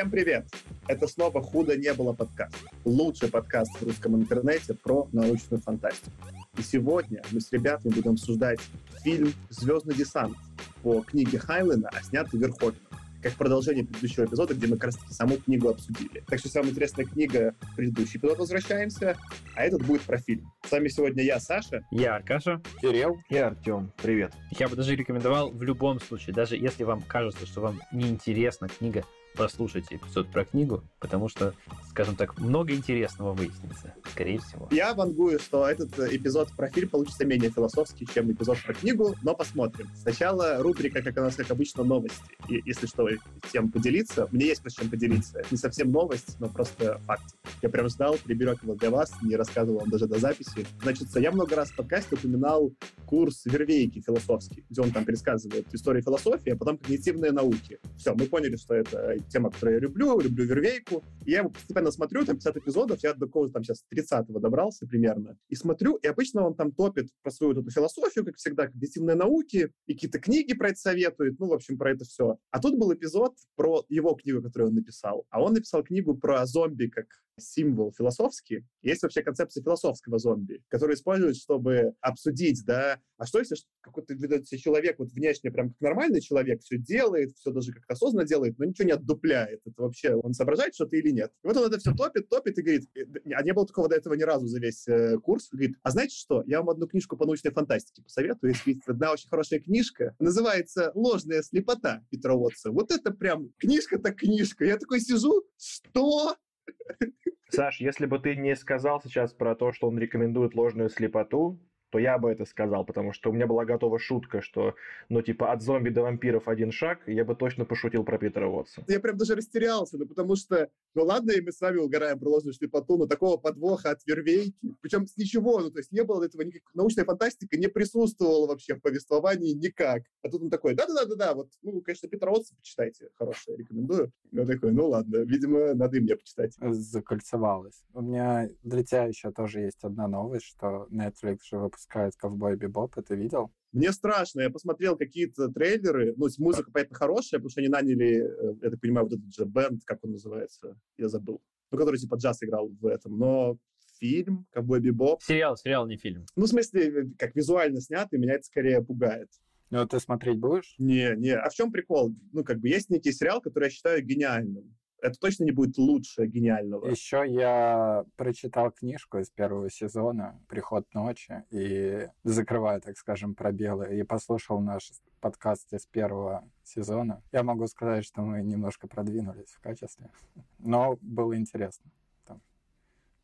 Всем привет! Это снова «Худо не было» подкаст. Лучший подкаст в русском интернете про научную фантастику. И сегодня мы с ребятами будем обсуждать фильм «Звездный десант» по книге Хайлена, а снятый Верховен как продолжение предыдущего эпизода, где мы как раз-таки саму книгу обсудили. Так что самая интересная книга — предыдущий эпизод «Возвращаемся», а этот будет про фильм. С вами сегодня я, Саша. Я, Аркаша. Кирилл. И Артем. Привет. Я бы даже рекомендовал в любом случае, даже если вам кажется, что вам неинтересна книга, послушайте эпизод про книгу, потому что, скажем так, много интересного выяснится, скорее всего. Я вангую, что этот эпизод про фильм получится менее философский, чем эпизод про книгу, но посмотрим. Сначала рубрика, как у нас, как обычно, новости. И если что, тем поделиться. Мне есть про чем поделиться. Это не совсем новость, но просто факт. Я прям ждал, приберег его для вас, не рассказывал вам даже до записи. Значит, я много раз в подкасте упоминал курс Вервейки философский, где он там пересказывает историю философии, а потом когнитивные науки. Все, мы поняли, что это тема, которую я люблю, люблю Вервейку. И я постепенно смотрю, там 50 эпизодов, я до какого-то там сейчас 30-го добрался примерно. И смотрю, и обычно он там топит про свою вот эту философию, как всегда, когнитивные науки, и какие-то книги про это советует, ну, в общем, про это все. А тут был эпизод про его книгу, которую он написал. А он написал книгу про зомби как символ философский. Есть вообще концепция философского зомби, которую используют, чтобы обсудить, да, а что если какой-то человек вот внешне прям как нормальный человек все делает, все даже как-то осознанно делает, но ничего не отдупляет. Это вообще он соображает что-то или нет? И вот он это все топит, топит и говорит, а не было такого до этого ни разу за весь э, курс, говорит, а знаете что, я вам одну книжку по научной фантастике посоветую, если есть одна очень хорошая книжка, называется «Ложная слепота» Петра Уотса. Вот это прям книжка так книжка. Я такой сижу, что? Саш, если бы ты не сказал сейчас про то, что он рекомендует ложную слепоту, то я бы это сказал, потому что у меня была готова шутка, что, ну, типа, от зомби до вампиров один шаг, я бы точно пошутил про Питера Уотса. Я прям даже растерялся, ну, потому что, ну, ладно, и мы с вами угораем про ложную слепоту, но такого подвоха от вервейки, причем с ничего, ну, то есть не было этого никакой, научная фантастика не присутствовала вообще в повествовании никак. А тут он такой, да-да-да-да, вот, ну, конечно, Питера Уотса почитайте, хорошее, рекомендую. Я такой, ну, ладно, видимо, надо и мне почитать. Закольцевалось. У меня для тебя еще тоже есть одна новость, что Netflix же выпускает выпускает «Ковбой Бибоп», это видел? Мне страшно, я посмотрел какие-то трейлеры, ну, музыка, понятно, хорошая, потому что они наняли, э, я так понимаю, вот этот же бенд, как он называется, я забыл, ну, который типа джаз играл в этом, но фильм «Ковбой Бибоп». Сериал, сериал, не фильм. Ну, в смысле, э, как визуально снятый, меня это скорее пугает. Ну, ты смотреть будешь? Не, не. А в чем прикол? Ну, как бы есть некий сериал, который я считаю гениальным это точно не будет лучше гениального. Еще я прочитал книжку из первого сезона «Приход ночи» и закрываю, так скажем, пробелы, и послушал наш подкаст из первого сезона. Я могу сказать, что мы немножко продвинулись в качестве, но было интересно. Там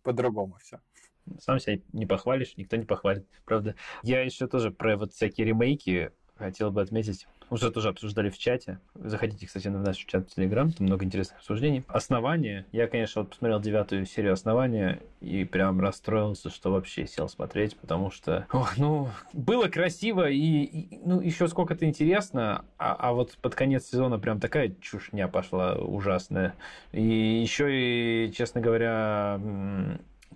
по-другому все. Сам себя не похвалишь, никто не похвалит, правда. Я еще тоже про вот всякие ремейки хотел бы отметить уже тоже обсуждали в чате. Заходите, кстати, на наш чат в Телеграм, там много интересных обсуждений. Основание. Я, конечно, вот посмотрел девятую серию Основания и прям расстроился, что вообще сел смотреть, потому что, ох, ну, было красиво и, и ну, еще сколько-то интересно, а, а вот под конец сезона прям такая чушня пошла ужасная. И еще и, честно говоря,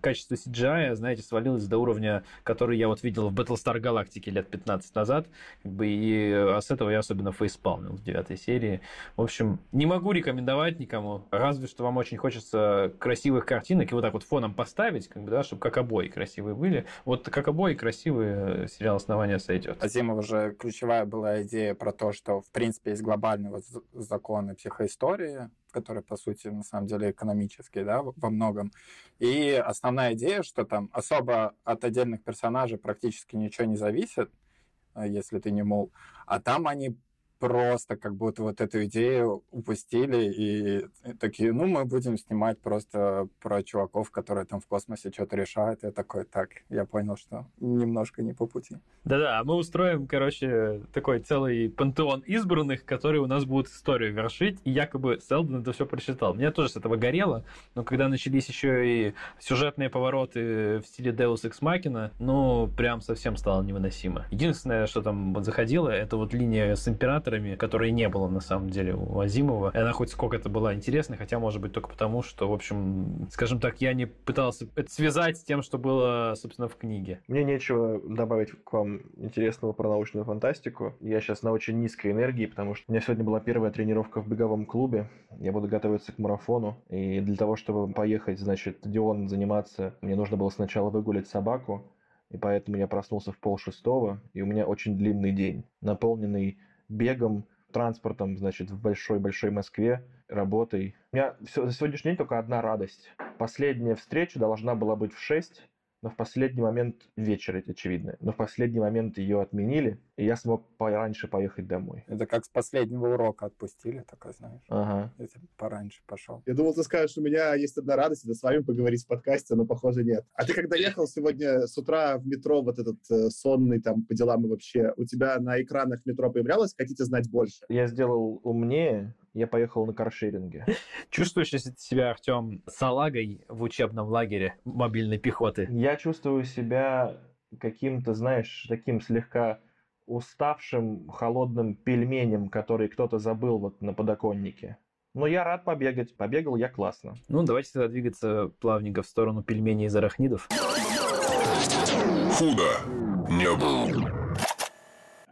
качество CGI, знаете, свалилось до уровня, который я вот видел в Battlestar Galactica лет 15 назад, как бы, и а с этого я особенно фейспалмил в девятой серии. В общем, не могу рекомендовать никому, разве что вам очень хочется красивых картинок и вот так вот фоном поставить, как бы, да, чтобы как обои красивые были. Вот как обои красивые сериал «Основание» сойдет. Азимов уже ключевая была идея про то, что, в принципе, есть глобальный вот закон психоистории, который, по сути, на самом деле экономический, да, во многом. И основная идея, что там особо от отдельных персонажей практически ничего не зависит, э, если ты не мол, а там они просто как будто вот эту идею упустили и такие, ну, мы будем снимать просто про чуваков, которые там в космосе что-то решают. Я такой, так, я понял, что немножко не по пути. Да-да, а мы устроим, короче, такой целый пантеон избранных, которые у нас будут историю вершить, и якобы Селдон это все прочитал. Мне тоже с этого горело, но когда начались еще и сюжетные повороты в стиле Deus Ex Machina, ну, прям совсем стало невыносимо. Единственное, что там заходило, это вот линия с Императором, мотиваторами, которые не было на самом деле у Азимова. И она хоть сколько-то была интересной, хотя, может быть, только потому, что, в общем, скажем так, я не пытался это связать с тем, что было, собственно, в книге. Мне нечего добавить к вам интересного про научную фантастику. Я сейчас на очень низкой энергии, потому что у меня сегодня была первая тренировка в беговом клубе. Я буду готовиться к марафону. И для того, чтобы поехать, значит, стадион заниматься, мне нужно было сначала выгулять собаку. И поэтому я проснулся в пол шестого, и у меня очень длинный день, наполненный бегом, транспортом, значит, в большой-большой Москве, работой. У меня все, за сегодняшний день только одна радость. Последняя встреча должна была быть в 6, но в последний момент, вечер, очевидно, но в последний момент ее отменили, и я смог пораньше поехать домой. Это как с последнего урока отпустили, такой, знаешь. Ага. Я пораньше пошел. Я думал, ты скажешь, у меня есть одна радость, это с вами поговорить в подкасте, но, похоже, нет. А ты когда ехал сегодня с утра в метро, вот этот э, сонный там по делам и вообще, у тебя на экранах метро появлялось «Хотите знать больше»? Я сделал умнее, я поехал на каршеринге. Чувствуешь себя, Артем, салагой в учебном лагере мобильной пехоты? Я чувствую себя каким-то, знаешь, таким слегка уставшим холодным пельменем, который кто-то забыл вот на подоконнике. Но я рад побегать. Побегал я классно. Ну, давайте тогда двигаться плавненько в сторону пельменей из арахнидов. Худо не было.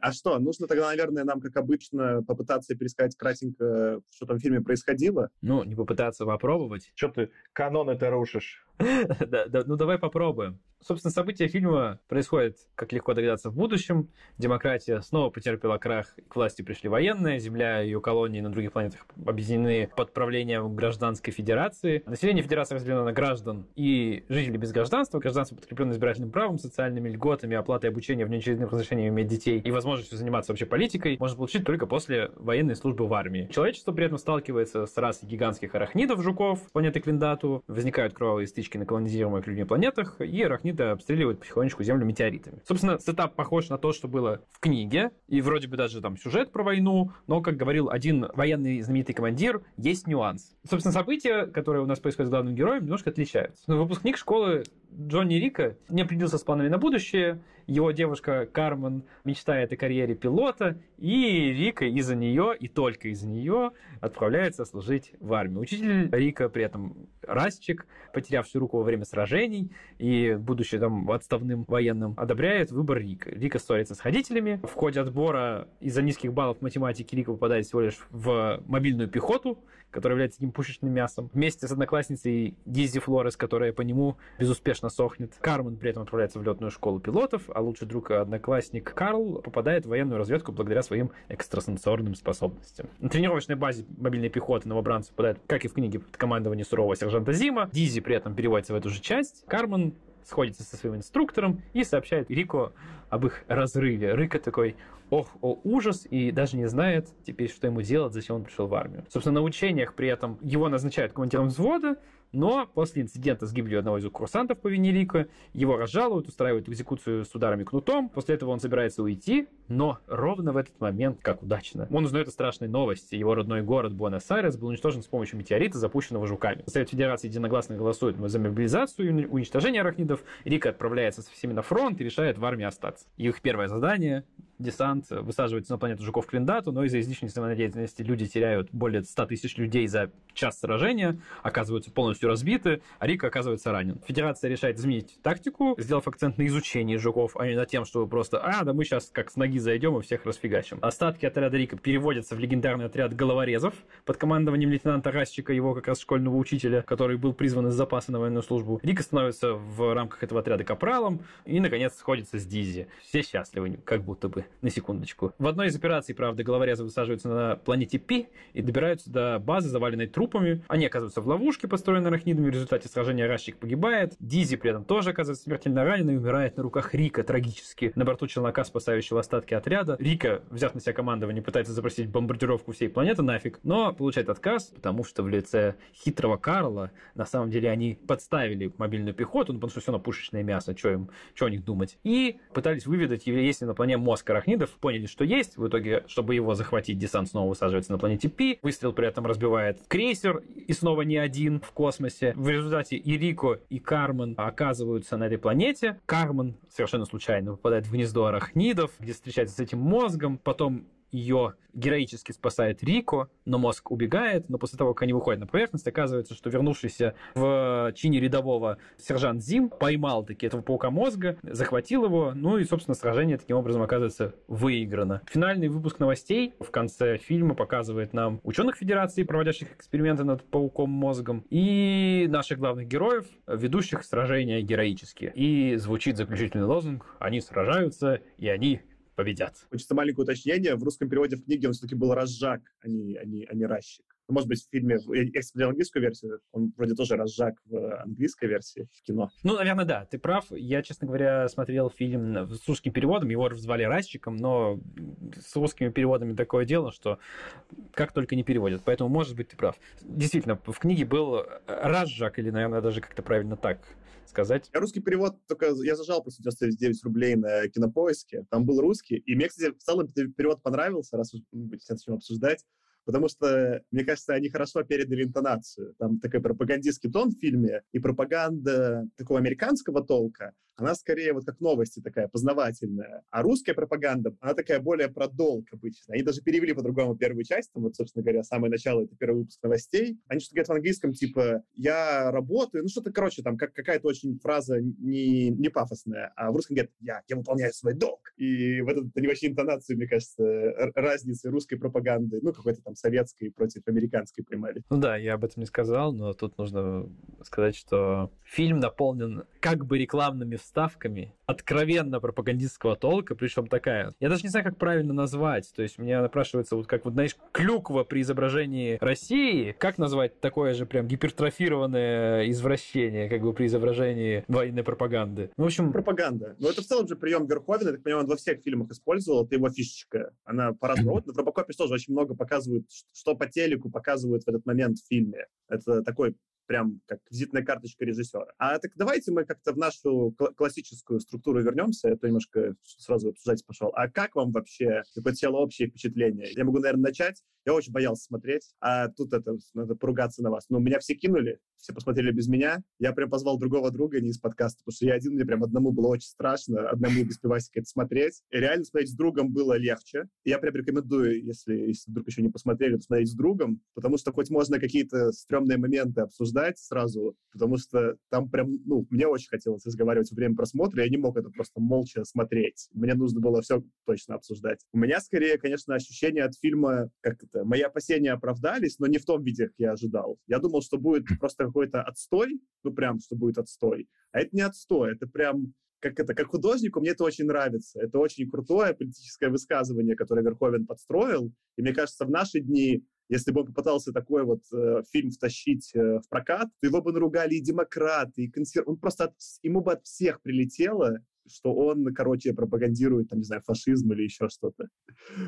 А что, нужно тогда, наверное, нам, как обычно, попытаться пересказать кратенько, что там в фильме происходило? Ну, не попытаться, а попробовать. Что ты канон это рушишь? да, да, ну давай попробуем. Собственно, события фильма происходят, как легко догадаться, в будущем. Демократия снова потерпела крах, к власти пришли военные, Земля и ее колонии на других планетах объединены под правлением гражданской федерации. Население федерации разделено на граждан и жителей без гражданства. Гражданство подкреплено избирательным правом, социальными льготами, оплатой обучения, внеочередным разрешением иметь детей и возможностью заниматься вообще политикой можно получить только после военной службы в армии. Человечество при этом сталкивается с расой гигантских арахнидов, жуков, планеты Клиндату, возникают кровавые стычки на колонизируемых людьми планетах, и арахниды обстреливают потихонечку Землю метеоритами. Собственно, сетап похож на то, что было в книге, и вроде бы даже там сюжет про войну, но, как говорил один военный знаменитый командир, есть нюанс. Собственно, события, которые у нас происходят с главным героем, немножко отличаются. Но выпускник школы Джонни Рика не определился с планами на будущее, его девушка Кармен мечтает о карьере пилота, и Рика из-за нее, и только из-за нее отправляется служить в армию. Учитель Рика при этом расчик, потерявший руку во время сражений, и будучи там отставным военным, одобряет выбор Рика. Рика ссорится с родителями. В ходе отбора из-за низких баллов математики Рика попадает всего лишь в мобильную пехоту, которая является таким пушечным мясом. Вместе с одноклассницей Дизи Флорес, которая по нему безуспешно сохнет. Кармен при этом отправляется в летную школу пилотов, а лучший друг одноклассник Карл попадает в военную разведку благодаря своим экстрасенсорным способностям. На тренировочной базе мобильной пехоты новобранцы попадают, как и в книге, под командование сурового сержанта Зима. Дизи при этом переводится в эту же часть. Кармен сходится со своим инструктором и сообщает Рико об их разрыве. Рика такой, ох, о ужас, и даже не знает теперь, что ему делать, зачем он пришел в армию. Собственно, на учениях при этом его назначают командиром взвода, но после инцидента с гибелью одного из курсантов по вине Рика, его разжалуют, устраивают экзекуцию с ударами кнутом. После этого он собирается уйти, но ровно в этот момент, как удачно, он узнает о страшной новости. Его родной город Буэнос-Айрес был уничтожен с помощью метеорита, запущенного жуками. Совет Федерации единогласно голосует за мобилизацию и уничтожение арахнидов. Рика отправляется со всеми на фронт и решает в армии остаться. Их первое задание десант высаживается на планету жуков Квиндату, но из-за излишней самонадеятельности люди теряют более 100 тысяч людей за час сражения, оказываются полностью разбиты, а Рика оказывается ранен. Федерация решает изменить тактику, сделав акцент на изучении жуков, а не на тем, чтобы просто, а, да мы сейчас как с ноги зайдем и всех расфигачим. Остатки отряда Рика переводятся в легендарный отряд головорезов под командованием лейтенанта Расчика, его как раз школьного учителя, который был призван из запаса на военную службу. Рика становится в рамках этого отряда капралом и, наконец, сходится с Дизи. Все счастливы, как будто бы на секундочку. В одной из операций, правда, головорезы высаживаются на планете Пи и добираются до базы, заваленной трупами. Они оказываются в ловушке, построенной арахнидами. В результате сражения Ращик погибает. Дизи при этом тоже оказывается смертельно ранен и умирает на руках Рика трагически. На борту челнока, спасающего остатки отряда. Рика, взяв на себя командование, пытается запросить бомбардировку всей планеты нафиг, но получает отказ, потому что в лице хитрого Карла на самом деле они подставили мобильную пехоту, ну, потому что все на пушечное мясо, что им, что о них думать. И пытались выведать, есть ли на плане мозг арахнидов, поняли, что есть. В итоге, чтобы его захватить, десант снова высаживается на планете Пи. Выстрел при этом разбивает крейсер, и снова не один в космосе. В результате и Рико, и Кармен оказываются на этой планете. Кармен совершенно случайно попадает в гнездо арахнидов, где встречается с этим мозгом. Потом ее героически спасает Рико, но мозг убегает, но после того, как они выходят на поверхность, оказывается, что вернувшийся в чине рядового сержант Зим поймал таки этого паука мозга, захватил его, ну и, собственно, сражение таким образом оказывается выиграно. Финальный выпуск новостей в конце фильма показывает нам ученых Федерации, проводящих эксперименты над пауком мозгом, и наших главных героев, ведущих сражения героически. И звучит заключительный лозунг «Они сражаются, и они победят. Хочется маленькое уточнение. В русском переводе в книге он все-таки был разжак, а не, а не, а не расщик. Ну, может быть, в фильме, я смотрел английскую версию, он вроде тоже разжак в английской версии в кино. Ну, наверное, да, ты прав. Я, честно говоря, смотрел фильм с русским переводом, его звали Расчиком, но с русскими переводами такое дело, что как только не переводят. Поэтому, может быть, ты прав. Действительно, в книге был разжак, или, наверное, даже как-то правильно так сказать. Русский перевод только я зажал просто 99 рублей на кинопоиске. Там был русский. И мне, кстати, в целом перевод понравился, раз уж будет о чем обсуждать потому что, мне кажется, они хорошо передали интонацию. Там такой пропагандистский тон в фильме и пропаганда такого американского толка, она скорее вот как новости такая познавательная. А русская пропаганда, она такая более про долг обычно. Они даже перевели по-другому первую часть, там вот, собственно говоря, самое начало, это первый выпуск новостей. Они что-то говорят в английском, типа, я работаю, ну что-то, короче, там как, какая-то очень фраза не, не пафосная, а в русском говорят, я, я выполняю свой долг. И в этом они вообще интонацию, мне кажется, разницы русской пропаганды, ну, какой-то там советской против американской поймали. Ну да, я об этом не сказал, но тут нужно сказать, что фильм наполнен как бы рекламными вставками откровенно пропагандистского толка, причем такая. Я даже не знаю, как правильно назвать. То есть меня напрашивается вот как вот, знаешь, клюква при изображении России. Как назвать такое же прям гипертрофированное извращение, как бы при изображении военной пропаганды? Ну, в общем... Пропаганда. Ну, это в целом же прием Верховина, я так понимаю, он во всех фильмах использовал. Это его фишечка. Она по-разному. В Робокопе тоже очень много показывают, что по телеку показывают в этот момент в фильме. Это такой прям как визитная карточка режиссера. А так давайте мы как-то в нашу классическую структуру вернемся. Я то немножко сразу обсуждать пошел. А как вам вообще такое тело общее впечатление? Я могу, наверное, начать. Я очень боялся смотреть, а тут это надо поругаться на вас. Но меня все кинули, все посмотрели без меня. Я прям позвал другого друга не из подкаста, потому что я один, мне прям одному было очень страшно, одному без пивасика это смотреть. И реально смотреть с другом было легче. Я прям рекомендую, если, если вдруг еще не посмотрели, посмотреть с другом, потому что хоть можно какие-то стрёмные моменты обсуждать сразу, потому что там прям, ну, мне очень хотелось разговаривать во время просмотра, я не мог это просто молча смотреть. Мне нужно было все точно обсуждать. У меня скорее, конечно, ощущение от фильма, как это, мои опасения оправдались, но не в том виде, как я ожидал. Я думал, что будет просто какой-то отстой, ну прям, что будет отстой. А это не отстой, это прям как это, как художнику мне это очень нравится. Это очень крутое политическое высказывание, которое Верховен подстроил. И мне кажется, в наши дни, если бы он попытался такой вот э, фильм втащить э, в прокат, то его бы наругали и демократы, и консер... Он просто от... ему бы от всех прилетело, что он, короче, пропагандирует, там, не знаю, фашизм или еще что-то.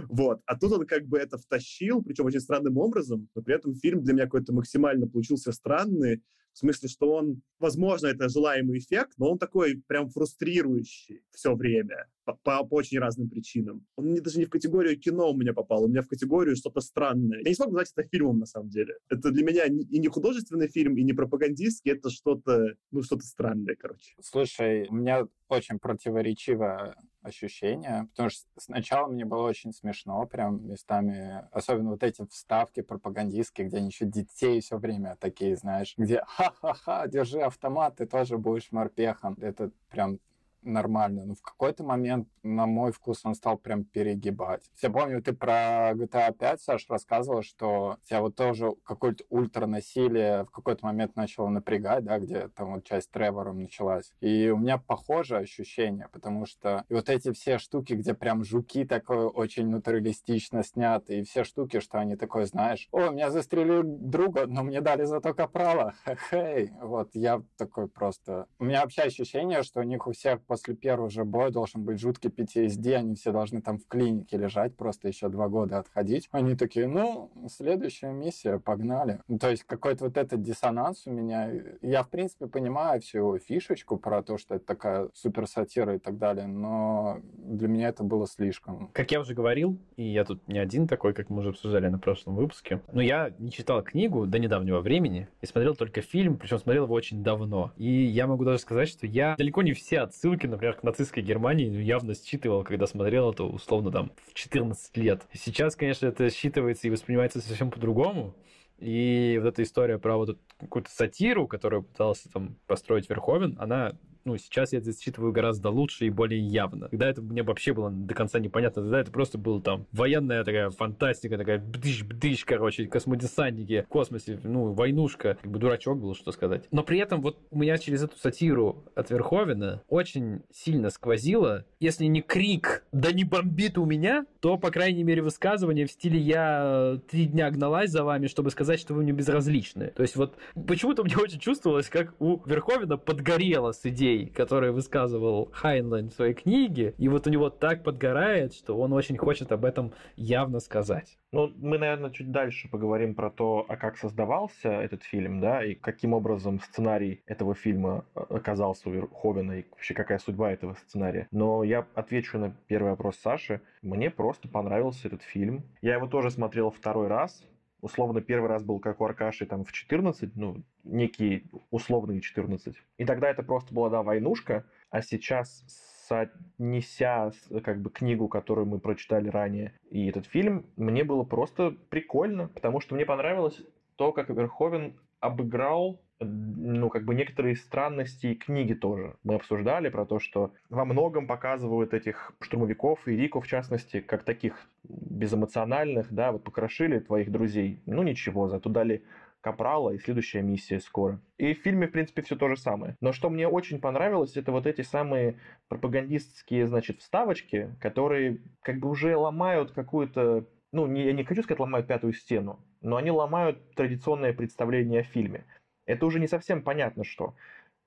Вот. А тут он как бы это втащил, причем очень странным образом, но при этом фильм для меня какой-то максимально получился странный, в смысле, что он, возможно, это желаемый эффект, но он такой прям фрустрирующий все время по, по, очень разным причинам. Он не, даже не в категорию кино у меня попал, у меня в категорию что-то странное. Я не смог назвать это фильмом, на самом деле. Это для меня и не художественный фильм, и не пропагандистский, это что-то, ну, что-то странное, короче. Слушай, у меня очень противоречивое ощущение, потому что сначала мне было очень смешно, прям местами, особенно вот эти вставки пропагандистские, где они еще детей все время такие, знаешь, где ха-ха-ха, держи автомат, ты тоже будешь морпехом. Это прям нормально. Но в какой-то момент, на мой вкус, он стал прям перегибать. Я помню, ты про GTA 5, Саш, рассказывал, что тебя вот тоже какое-то ультранасилие в какой-то момент начало напрягать, да, где там вот часть с Тревором началась. И у меня похожее ощущение, потому что вот эти все штуки, где прям жуки такое очень натуралистично сняты, и все штуки, что они такое, знаешь, о, меня застрелили друга, но мне дали зато капрала, хей, вот я такой просто... У меня вообще ощущение, что у них у всех после первого же боя должен быть жуткий PTSD, они все должны там в клинике лежать, просто еще два года отходить. Они такие, ну, следующая миссия, погнали. Ну, то есть какой-то вот этот диссонанс у меня. Я, в принципе, понимаю всю его фишечку про то, что это такая супер сатира и так далее, но для меня это было слишком. Как я уже говорил, и я тут не один такой, как мы уже обсуждали на прошлом выпуске, но я не читал книгу до недавнего времени и смотрел только фильм, причем смотрел его очень давно. И я могу даже сказать, что я далеко не все отсылки отсылки, например, к нацистской Германии явно считывал, когда смотрел это условно там в 14 лет. Сейчас, конечно, это считывается и воспринимается совсем по-другому. И вот эта история про вот какую-то сатиру, которую пытался там построить Верховен, она ну, сейчас я это считываю гораздо лучше и более явно. Когда это мне вообще было до конца непонятно, тогда это просто было там военная такая фантастика, такая бдыш-бдыш, короче, космодесантники в космосе, ну, войнушка, как бы дурачок был, что сказать. Но при этом вот у меня через эту сатиру от Верховена очень сильно сквозило, если не крик «Да не бомбит у меня!», то, по крайней мере, высказывание в стиле «Я три дня гналась за вами, чтобы сказать, что вы мне безразличны». То есть вот почему-то мне очень чувствовалось, как у Верховена подгорело с идеей идей, которые высказывал Хайнлайн в своей книге, и вот у него так подгорает, что он очень хочет об этом явно сказать. Ну, мы, наверное, чуть дальше поговорим про то, а как создавался этот фильм, да, и каким образом сценарий этого фильма э, оказался у Верховена, и вообще какая судьба этого сценария. Но я отвечу на первый вопрос Саши. Мне просто понравился этот фильм. Я его тоже смотрел второй раз, условно первый раз был как у Аркаши там в 14, ну, некий условный 14. И тогда это просто была, да, войнушка, а сейчас соотнеся как бы книгу, которую мы прочитали ранее, и этот фильм, мне было просто прикольно, потому что мне понравилось то, как Верховен обыграл ну, как бы некоторые странности книги тоже. Мы обсуждали про то, что во многом показывают этих штурмовиков и Рику, в частности, как таких безэмоциональных, да, вот покрошили твоих друзей. Ну, ничего, зато дали Капрала и следующая миссия скоро. И в фильме, в принципе, все то же самое. Но что мне очень понравилось, это вот эти самые пропагандистские, значит, вставочки, которые как бы уже ломают какую-то ну, не, я не хочу сказать, ломают пятую стену, но они ломают традиционное представление о фильме это уже не совсем понятно, что.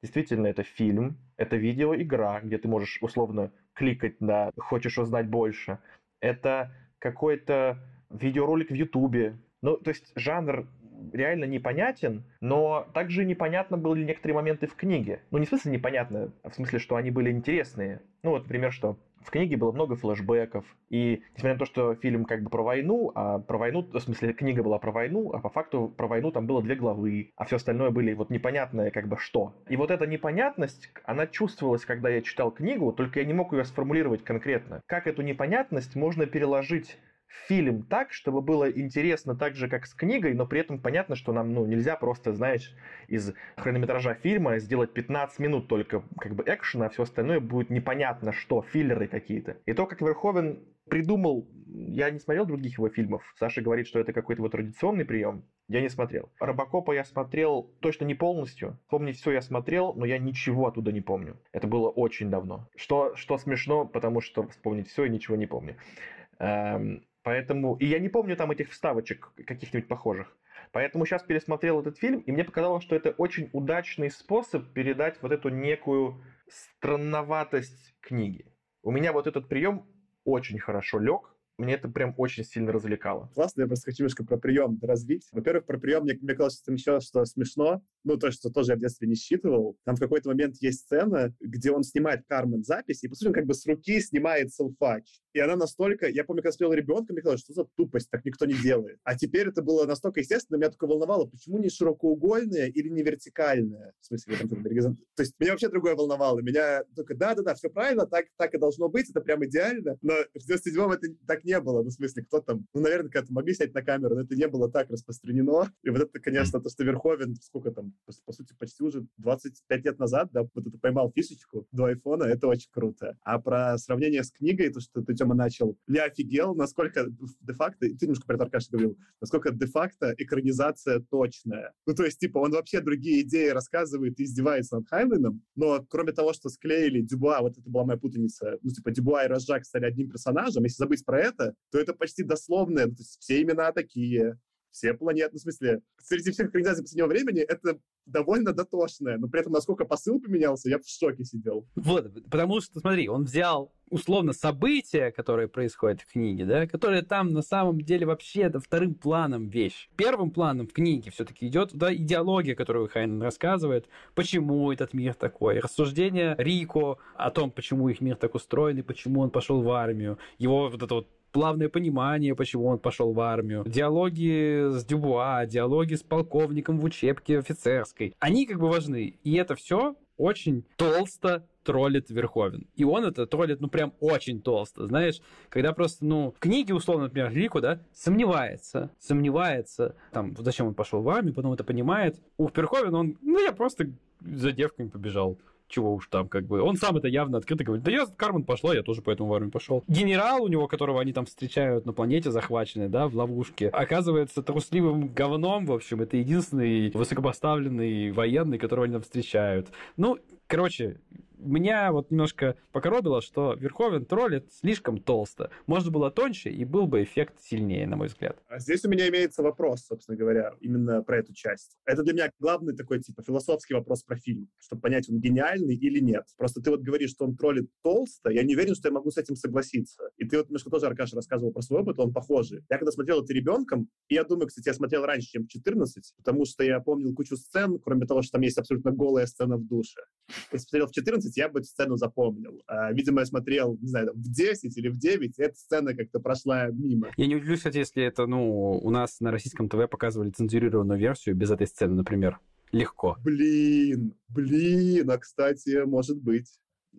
Действительно, это фильм, это видеоигра, где ты можешь условно кликать на «хочешь узнать больше». Это какой-то видеоролик в Ютубе. Ну, то есть жанр реально непонятен, но также непонятно были некоторые моменты в книге. Ну, не в смысле непонятно, а в смысле, что они были интересные. Ну, вот, например, что в книге было много флешбеков, и несмотря на то, что фильм как бы про войну, а про войну, в смысле книга была про войну, а по факту про войну там было две главы, а все остальное были вот непонятное как бы что. И вот эта непонятность, она чувствовалась, когда я читал книгу, только я не мог ее сформулировать конкретно. Как эту непонятность можно переложить фильм так, чтобы было интересно так же, как с книгой, но при этом понятно, что нам ну, нельзя просто, знаешь, из хронометража фильма сделать 15 минут только как бы экшена, а все остальное будет непонятно что, филлеры какие-то. И то, как Верховен придумал, я не смотрел других его фильмов, Саша говорит, что это какой-то вот традиционный прием, я не смотрел. Робокопа я смотрел точно не полностью. Помнить все я смотрел, но я ничего оттуда не помню. Это было очень давно. Что, что смешно, потому что вспомнить все и ничего не помню. Эм, Поэтому... И я не помню там этих вставочек каких-нибудь похожих. Поэтому сейчас пересмотрел этот фильм, и мне показалось, что это очень удачный способ передать вот эту некую странноватость книги. У меня вот этот прием очень хорошо лег, мне это прям очень сильно развлекало. Классно, я просто хочу немножко про прием развить. Во-первых, про прием мне, мне казалось, что еще что смешно, ну, то, что тоже я в детстве не считывал. Там в какой-то момент есть сцена, где он снимает Кармен запись, и, по сути, он как бы с руки снимает селфач. И она настолько... Я помню, когда смотрел ребенка, мне казалось, что за тупость, так никто не делает. А теперь это было настолько естественно, меня только волновало, почему не широкоугольная или не вертикальная? В смысле, там, То есть меня вообще другое волновало. Меня только, да-да-да, все правильно, так, так и должно быть, это прям идеально. Но в 97-м это так не было. Ну, в смысле, кто там... Ну, наверное, когда-то могли снять на камеру, но это не было так распространено. И вот это, конечно, то, что Верховен, сколько там, по, по сути, почти уже 25 лет назад, да, вот это поймал фишечку до айфона, это очень круто. А про сравнение с книгой, то, что ты, Тёма, начал, я офигел, насколько де-факто, ты немножко про это, Аркаша, говорил, насколько де-факто экранизация точная. Ну, то есть, типа, он вообще другие идеи рассказывает и издевается над Хайнлином, но кроме того, что склеили Дюбуа, вот это была моя путаница, ну, типа, Дюбуа и Рожак стали одним персонажем, если забыть про это, то это почти дословное, ну, то есть все имена такие, все планеты, в смысле, среди всех организаций последнего времени это довольно дотошное, но при этом насколько посыл поменялся, я в шоке сидел. Вот, потому что, смотри, он взял условно события, которые происходят в книге, да, которые там на самом деле вообще это вторым планом вещь. Первым планом в книге все-таки идет да, идеология, которую Хайнен рассказывает, почему этот мир такой, рассуждение Рико о том, почему их мир так устроен и почему он пошел в армию, его вот это вот плавное понимание, почему он пошел в армию, диалоги с Дюбуа, диалоги с полковником в учебке офицерской. Они как бы важны. И это все очень толсто троллит Верховен. И он это троллит, ну, прям очень толсто, знаешь, когда просто, ну, книги, условно, например, Рику, да, сомневается, сомневается, там, зачем он пошел в армию, потом это понимает. У Верховен он, ну, я просто за девками побежал чего уж там, как бы. Он сам это явно открыто говорит. Да я Кармен пошла, я тоже поэтому в армию пошел. Генерал у него, которого они там встречают на планете захваченной, да, в ловушке, оказывается трусливым говном, в общем, это единственный высокопоставленный военный, которого они там встречают. Ну, короче, меня вот немножко покоробило, что Верховен троллит слишком толсто. Можно было тоньше, и был бы эффект сильнее, на мой взгляд. А здесь у меня имеется вопрос, собственно говоря, именно про эту часть. Это для меня главный такой, типа, философский вопрос про фильм, чтобы понять, он гениальный или нет. Просто ты вот говоришь, что он троллит толсто, я не уверен, что я могу с этим согласиться. И ты вот немножко тоже, Аркаша, рассказывал про свой опыт, он похожий. Я когда смотрел это ребенком, и я думаю, кстати, я смотрел раньше, чем в 14, потому что я помнил кучу сцен, кроме того, что там есть абсолютно голая сцена в душе. Если смотрел в 14, я бы эту сцену запомнил. А, видимо, я смотрел, не знаю, в 10 или в 9, и эта сцена как-то прошла мимо. Я не удивлюсь, кстати, если это, ну, у нас на российском ТВ показывали цензурированную версию без этой сцены, например. Легко. Блин, блин, а, кстати, может быть.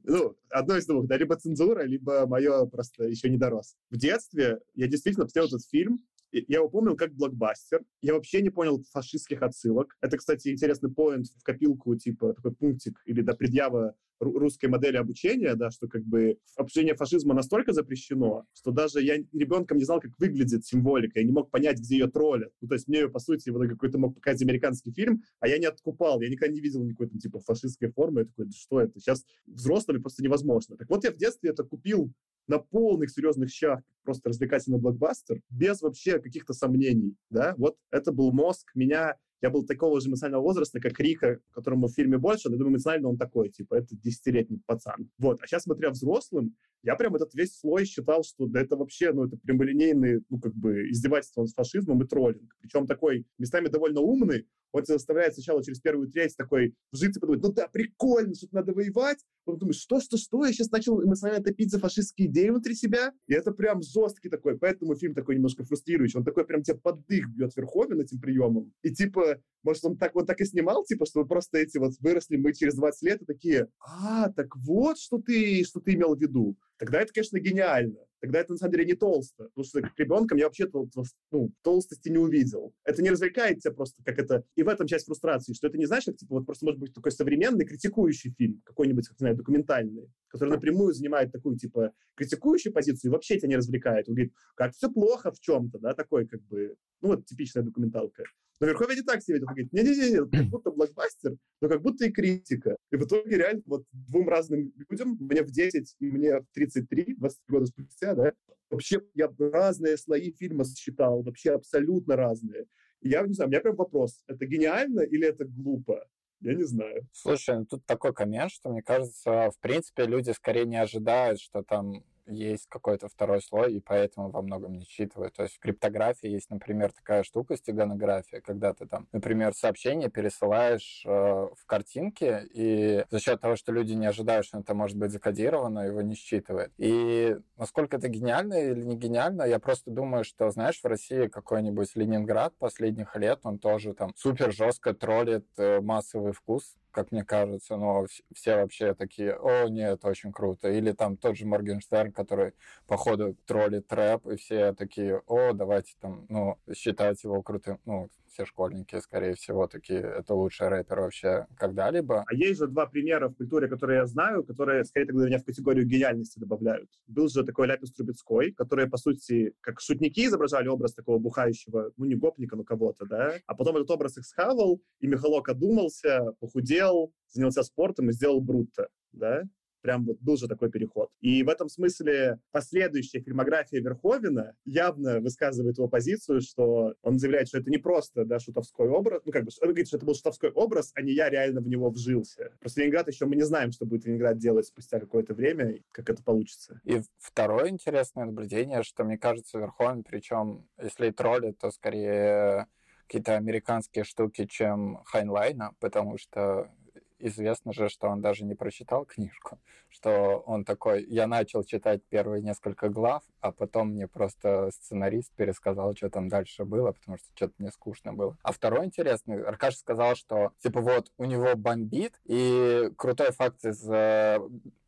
Ну, одно из двух, да, либо цензура, либо мое просто еще не дорос. В детстве я действительно посмотрел этот фильм, я его помнил как блокбастер. Я вообще не понял фашистских отсылок. Это, кстати, интересный поинт в копилку, типа такой пунктик или да, предъява русской модели обучения, да, что как бы обучение фашизма настолько запрещено, что даже я ребенком не знал, как выглядит символика, я не мог понять, где ее троллят. Ну, то есть мне, по сути, вот какой-то мог показать американский фильм, а я не откупал, я никогда не видел никакой там, типа, фашистской формы. Я такой, да что это? Сейчас взрослыми просто невозможно. Так вот, я в детстве это купил на полных серьезных щах просто развлекательный блокбастер, без вообще каких-то сомнений, да, вот это был мозг меня я был такого же эмоционального возраста, как Рика, которому в фильме больше, но, думаю, эмоционально он такой, типа, это десятилетний пацан. Вот. А сейчас, смотря взрослым, я прям этот весь слой считал, что да это вообще, ну, это прямолинейный, ну, как бы, издевательство с фашизмом и троллинг. Причем такой местами довольно умный, он тебя заставляет сначала через первую треть такой вжиться, подумать, ну да, прикольно, что надо воевать. Потом думаешь, что, что, что, я сейчас начал эмоционально топить за фашистские идеи внутри себя. И это прям жесткий такой, поэтому фильм такой немножко фрустрирующий. Он такой прям тебя под дых бьет Верховен этим приемом. И типа, может, он так вот так и снимал, типа, что просто эти вот выросли мы через 20 лет и такие, а, так вот, что ты, что ты имел в виду. Тогда это, конечно, гениально тогда это на самом деле не толсто. Потому что как ребенком я вообще тол ну, толстости не увидел. Это не развлекает тебя просто, как это... И в этом часть фрустрации, что это не значит, типа, вот просто может быть такой современный критикующий фильм, какой-нибудь, как, не знаю, документальный, который напрямую занимает такую, типа, критикующую позицию и вообще тебя не развлекает. Он говорит, как все плохо в чем-то, да, такой, как бы, ну, вот типичная документалка. Но Верховен не так себе ведет. Говорит, не-не-не, как будто блокбастер, но как будто и критика. И в итоге реально вот двум разным людям, мне в 10 и мне в 33, 20 года спустя, да, вообще я разные слои фильма сосчитал, вообще абсолютно разные. И я не знаю, у меня прям вопрос, это гениально или это глупо? Я не знаю. Слушай, ну тут такой коммент, что мне кажется, в принципе, люди скорее не ожидают, что там есть какой-то второй слой, и поэтому во многом не считывают. То есть в криптографии есть, например, такая штука, стеганография, когда ты там, например, сообщение пересылаешь э, в картинке, и за счет того, что люди не ожидают, что это может быть закодировано, его не считывает. И насколько это гениально или не гениально, я просто думаю, что, знаешь, в России какой-нибудь Ленинград последних лет, он тоже там супер жестко троллит э, массовый вкус, как мне кажется, но все вообще такие, о, нет, очень круто. Или там тот же Моргенштерн, который, походу, троллит трэп, и все такие, о, давайте там, ну, считать его крутым, ну, все школьники, скорее всего, такие, это лучший рэпер вообще когда-либо. А есть же два примера в культуре, которые я знаю, которые, скорее тогда меня в категорию гениальности добавляют. Был же такой Ляпис Трубецкой, которые, по сути, как шутники изображали образ такого бухающего, ну, не гопника, но кого-то, да, а потом этот образ их схавал, и Михалок одумался, похудел, занялся спортом и сделал Брутто, да, Прям вот был же такой переход. И в этом смысле последующая фильмография Верховина явно высказывает его позицию, что он заявляет, что это не просто да, шутовской образ, ну как бы, он говорит, что это был шутовской образ, а не я реально в него вжился. Просто Ленинград еще мы не знаем, что будет Ленинград делать спустя какое-то время, как это получится. И второе интересное наблюдение, что мне кажется, Верховен, причем если и тролли, то скорее какие-то американские штуки, чем Хайнлайна, потому что известно же, что он даже не прочитал книжку, что он такой, я начал читать первые несколько глав, а потом мне просто сценарист пересказал, что там дальше было, потому что что-то мне скучно было. А второй интересный, Аркаш сказал, что типа вот у него бомбит, и крутой факт из э,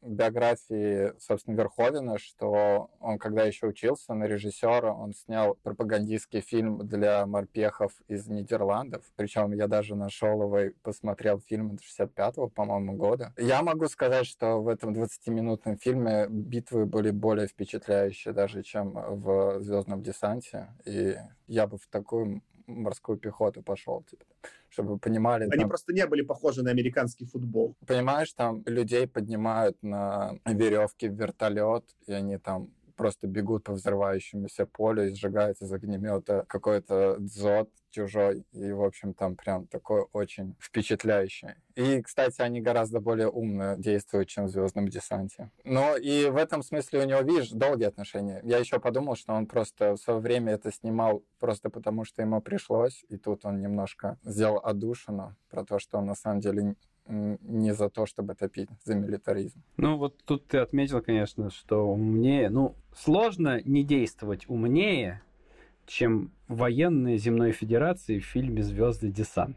биографии, собственно, Верховина, что он, когда еще учился на режиссера, он снял пропагандистский фильм для морпехов из Нидерландов. Причем я даже нашел его и посмотрел фильм 65-го, по-моему, года. Я могу сказать, что в этом 20-минутном фильме битвы были более впечатляющие даже, чем в «Звездном десанте». И я бы в такую морскую пехоту пошел, типа, чтобы вы понимали. Они там, просто не были похожи на американский футбол. понимаешь, там людей поднимают на веревке в вертолет, и они там просто бегут по взрывающемуся полю и сжигают из огнемета какой-то дзот чужой. И, в общем, там прям такой очень впечатляющий. И, кстати, они гораздо более умно действуют, чем в «Звездном десанте». Но и в этом смысле у него, видишь, долгие отношения. Я еще подумал, что он просто в свое время это снимал просто потому, что ему пришлось, и тут он немножко сделал одушину про то, что он на самом деле не за то, чтобы топить за милитаризм. Ну, вот тут ты отметил, конечно, что умнее. Ну, сложно не действовать умнее, чем военные земной федерации в фильме Звездный десант.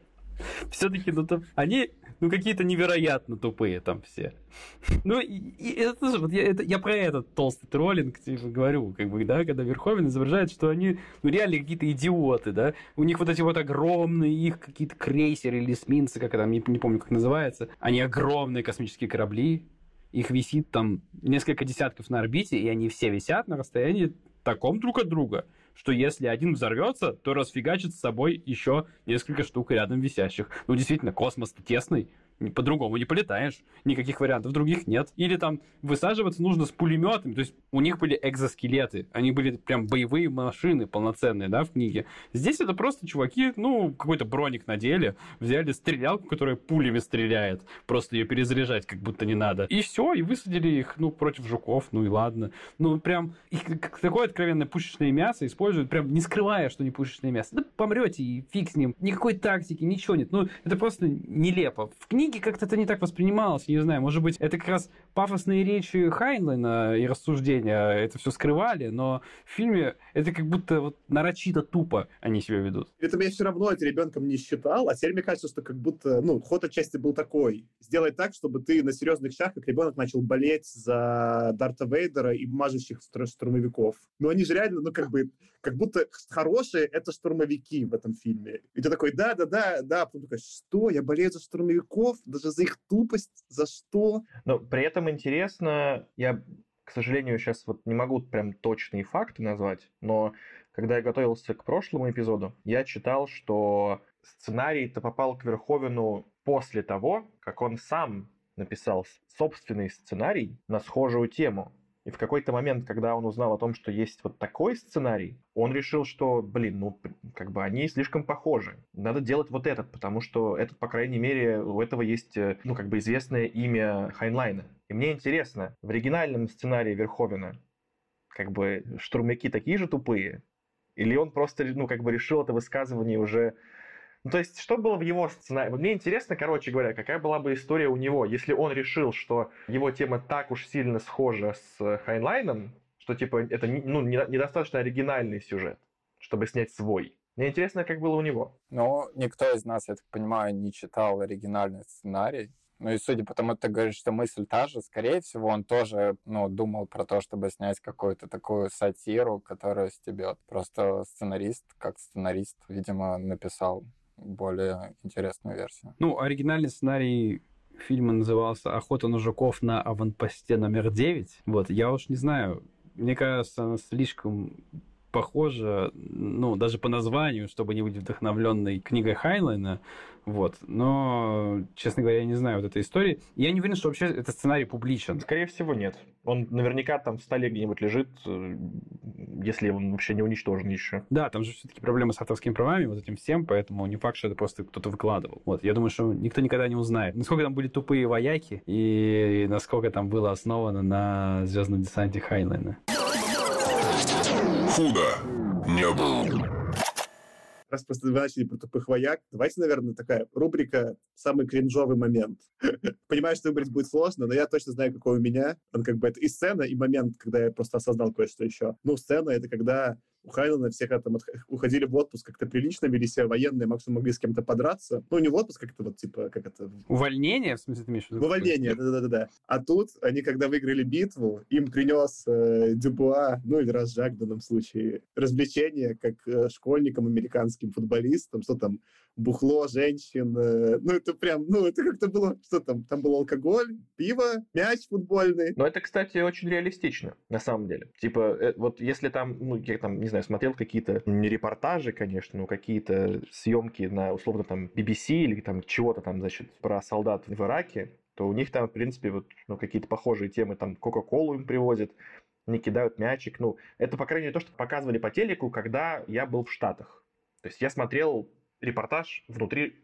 Все-таки, ну они, ну, какие-то невероятно тупые там все. Ну, и, и это тоже, вот я, это, я про этот толстый троллинг типа, говорю, как бы, да, когда Верховен изображает, что они, ну, реально какие-то идиоты, да, у них вот эти вот огромные их какие-то крейсеры или эсминцы, как там, не, не помню, как называется, они огромные космические корабли, их висит там несколько десятков на орбите, и они все висят на расстоянии таком друг от друга, что если один взорвется, то расфигачит с собой еще несколько штук рядом висящих. Ну, действительно, космос тесный, по-другому не полетаешь, никаких вариантов других нет. Или там высаживаться нужно с пулеметами, то есть у них были экзоскелеты, они были прям боевые машины полноценные, да, в книге. Здесь это просто чуваки, ну, какой-то броник надели, взяли стрелялку, которая пулями стреляет, просто ее перезаряжать как будто не надо. И все, и высадили их, ну, против жуков, ну и ладно. Ну, прям, их такое откровенное пушечное мясо используют, прям не скрывая, что не пушечное мясо. Да помрете и фиг с ним. Никакой тактики, ничего нет. Ну, это просто нелепо. В книге как-то это не так воспринималось, не знаю, может быть, это как раз пафосные речи Хайнлайна и рассуждения это все скрывали, но в фильме это как будто вот нарочито тупо они себя ведут. Это я все равно это ребенком не считал, а теперь мне кажется, что как будто, ну, ход отчасти был такой. Сделать так, чтобы ты на серьезных щах, как ребенок, начал болеть за Дарта Вейдера и мажущих штурмовиков. Но они же реально, ну, как бы, как будто хорошие — это штурмовики в этом фильме. И ты такой, да-да-да, да, а потом такой, что, я болею за штурмовиков? Даже за их тупость? За что? Но при этом интересно, я, к сожалению, сейчас вот не могу прям точные факты назвать, но когда я готовился к прошлому эпизоду, я читал, что сценарий-то попал к Верховену после того, как он сам написал собственный сценарий на схожую тему. И в какой-то момент, когда он узнал о том, что есть вот такой сценарий, он решил, что, блин, ну, как бы они слишком похожи. Надо делать вот этот, потому что этот, по крайней мере, у этого есть, э, ну, как бы известное имя Хайнлайна. И мне интересно, в оригинальном сценарии Верховена, как бы, штурмяки такие же тупые? Или он просто, ну, как бы решил это высказывание уже ну, то есть, что было в его сценарии? Мне интересно, короче говоря, какая была бы история у него, если он решил, что его тема так уж сильно схожа с Хайнлайном, что, типа, это ну, не- недостаточно оригинальный сюжет, чтобы снять свой. Мне интересно, как было у него. Но никто из нас, я так понимаю, не читал оригинальный сценарий. Ну и судя по тому, ты говоришь, что мысль та же, скорее всего, он тоже ну, думал про то, чтобы снять какую-то такую сатиру, которая стебет. Просто сценарист, как сценарист, видимо, написал более интересную версию. Ну, оригинальный сценарий фильма назывался «Охота на жуков на аванпосте номер 9». Вот, я уж не знаю, мне кажется, она слишком похожа, ну, даже по названию, чтобы не быть вдохновленной книгой Хайнлайна, вот. Но, честно говоря, я не знаю вот этой истории. Я не уверен, что вообще этот сценарий публичен. Скорее всего, нет. Он наверняка там в столе где-нибудь лежит, э, если он вообще не уничтожен еще. Да, там же все-таки проблемы с авторскими правами, вот этим всем, поэтому не факт, что это просто кто-то выкладывал. Вот, я думаю, что никто никогда не узнает, насколько там были тупые вояки и насколько там было основано на звездном десанте Хайнлайна. Худо не было. раз просто вы начали про тупых вояк, давайте, наверное, такая рубрика «Самый кринжовый момент». Понимаю, что выбрать будет сложно, но я точно знаю, какой у меня. Он как бы это и сцена, и момент, когда я просто осознал кое-что еще. Ну, сцена — это когда у Хайнлана все там уходили в отпуск, как-то прилично вели себя военные, максимум могли с кем-то подраться. Ну, не в отпуск, как-то вот, типа, как это... Увольнение, в смысле, ты имеешь в виду? Увольнение, да-да-да. А тут они, когда выиграли битву, им принес э, Дюбуа, ну, или Разжак в данном случае, развлечение, как э, школьникам, американским футболистам, что там, бухло, женщин. Э, ну, это прям, ну, это как-то было, что там, там был алкоголь, пиво, мяч футбольный. Но это, кстати, очень реалистично, на самом деле. Типа, э, вот если там, ну, я там, не знаю, смотрел какие-то, не репортажи, конечно, но какие-то съемки на, условно, там, BBC или там чего-то там, значит, про солдат в Ираке, то у них там, в принципе, вот ну, какие-то похожие темы, там, Кока-Колу им привозят, не кидают мячик. Ну, это, по крайней мере, то, что показывали по телеку, когда я был в Штатах. То есть я смотрел репортаж внутри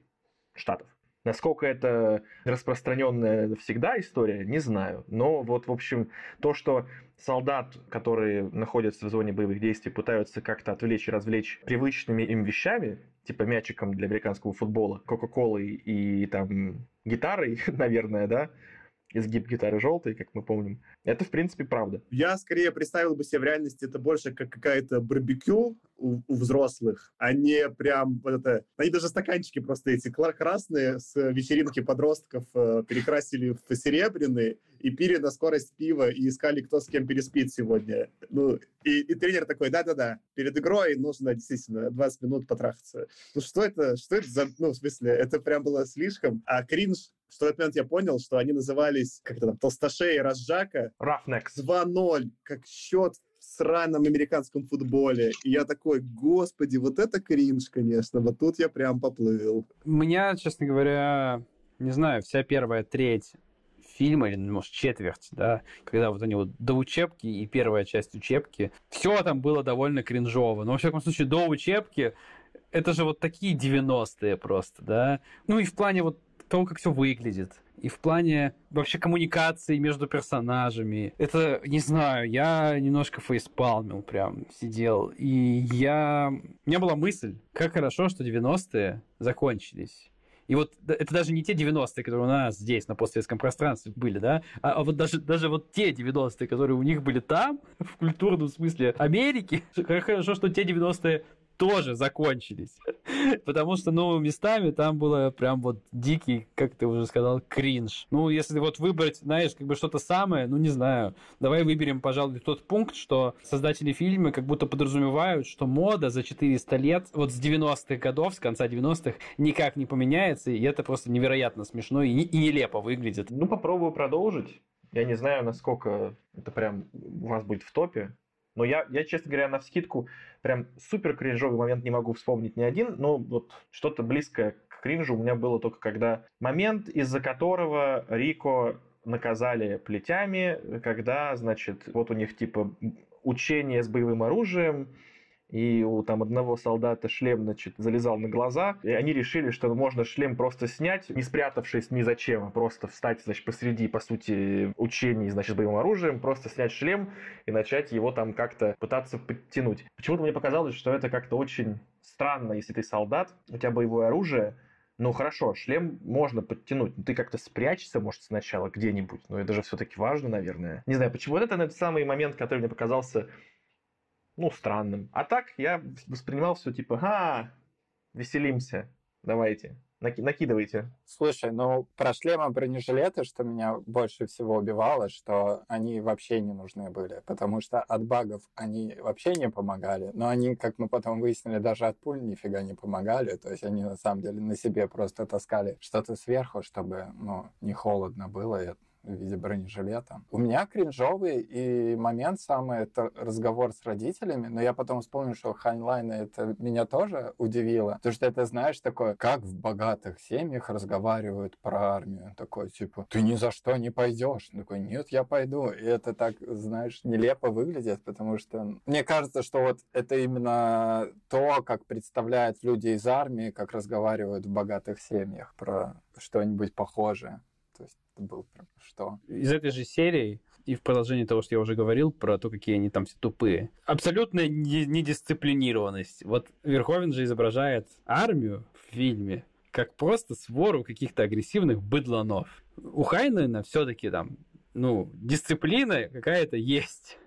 Штатов. Насколько это распространенная всегда история, не знаю. Но вот, в общем, то, что солдат, которые находятся в зоне боевых действий, пытаются как-то отвлечь и развлечь привычными им вещами, типа мячиком для американского футбола, кока-колой и там гитарой, наверное, да, изгиб гитары желтой, как мы помним. Это, в принципе, правда. Я скорее представил бы себе в реальности это больше как какая-то барбекю у, у взрослых, а не прям вот это... Они даже стаканчики просто эти красные с вечеринки подростков э, перекрасили в серебряные и пили на скорость пива и искали, кто с кем переспит сегодня. Ну, и, и тренер такой, да-да-да, перед игрой нужно действительно 20 минут потрахаться. Ну, что это, что это за... Ну, в смысле, это прям было слишком. А кринж в этот момент я понял, что они назывались как-то там толстошей Разжака. Roughnecks. 2-0, как счет в сраном американском футболе. И я такой, господи, вот это кринж, конечно, вот тут я прям поплыл. У меня, честно говоря, не знаю, вся первая треть фильма, или, может, четверть, да, когда вот они вот до учебки и первая часть учебки, все там было довольно кринжово. Но, во всяком случае, до учебки это же вот такие 90-е просто, да. Ну и в плане вот того, как все выглядит, и в плане вообще коммуникации между персонажами. Это, не знаю, я немножко фейспалмил прям, сидел. И я... У меня была мысль, как хорошо, что 90-е закончились. И вот это даже не те 90-е, которые у нас здесь, на постсоветском пространстве были, да, а, а вот даже, даже вот те 90-е, которые у них были там, в культурном смысле Америки, как хорошо, что те 90-е тоже закончились. Потому что, ну, местами там было прям вот дикий, как ты уже сказал, кринж. Ну, если вот выбрать, знаешь, как бы что-то самое, ну, не знаю. Давай выберем, пожалуй, тот пункт, что создатели фильма как будто подразумевают, что мода за 400 лет, вот с 90-х годов, с конца 90-х, никак не поменяется, и это просто невероятно смешно и, и нелепо выглядит. Ну, попробую продолжить. Я не знаю, насколько это прям у вас будет в топе. Но я, я, честно говоря, на вскидку прям супер кринжовый момент не могу вспомнить ни один, но вот что-то близкое к кринжу у меня было только когда момент, из-за которого Рико наказали плетями, когда, значит, вот у них типа учение с боевым оружием, и у там одного солдата шлем, значит, залезал на глаза, и они решили, что можно шлем просто снять, не спрятавшись ни зачем, а просто встать, значит, посреди, по сути, учений, значит, с боевым оружием, просто снять шлем и начать его там как-то пытаться подтянуть. Почему-то мне показалось, что это как-то очень странно, если ты солдат, у тебя боевое оружие, ну хорошо, шлем можно подтянуть, но ты как-то спрячься, может, сначала где-нибудь. Но это же все-таки важно, наверное. Не знаю, почему это этот самый момент, который мне показался ну, странным. А так я воспринимал все типа, а, веселимся, давайте, наки- накидывайте. Слушай, ну про шлемы бронежилеты, что меня больше всего убивало, что они вообще не нужны были, потому что от багов они вообще не помогали, но они, как мы потом выяснили, даже от пуль нифига не помогали, то есть они на самом деле на себе просто таскали что-то сверху, чтобы, ну, не холодно было, и в виде бронежилета. У меня кринжовый и момент самый это разговор с родителями, но я потом вспомнил, что Хайнлайн это меня тоже удивило, потому что это, знаешь, такое, как в богатых семьях разговаривают про армию. Такой, типа, ты ни за что не пойдешь. Такой, нет, я пойду. И это так, знаешь, нелепо выглядит, потому что мне кажется, что вот это именно то, как представляют люди из армии, как разговаривают в богатых семьях про что-нибудь похожее. То есть это был прям что? Из этой же серии и в продолжении того, что я уже говорил, про то, какие они там все тупые. Абсолютная не- недисциплинированность. Вот Верховен же изображает армию в фильме как просто свору каких-то агрессивных быдланов. У Хайнена все-таки там, ну, дисциплина какая-то есть.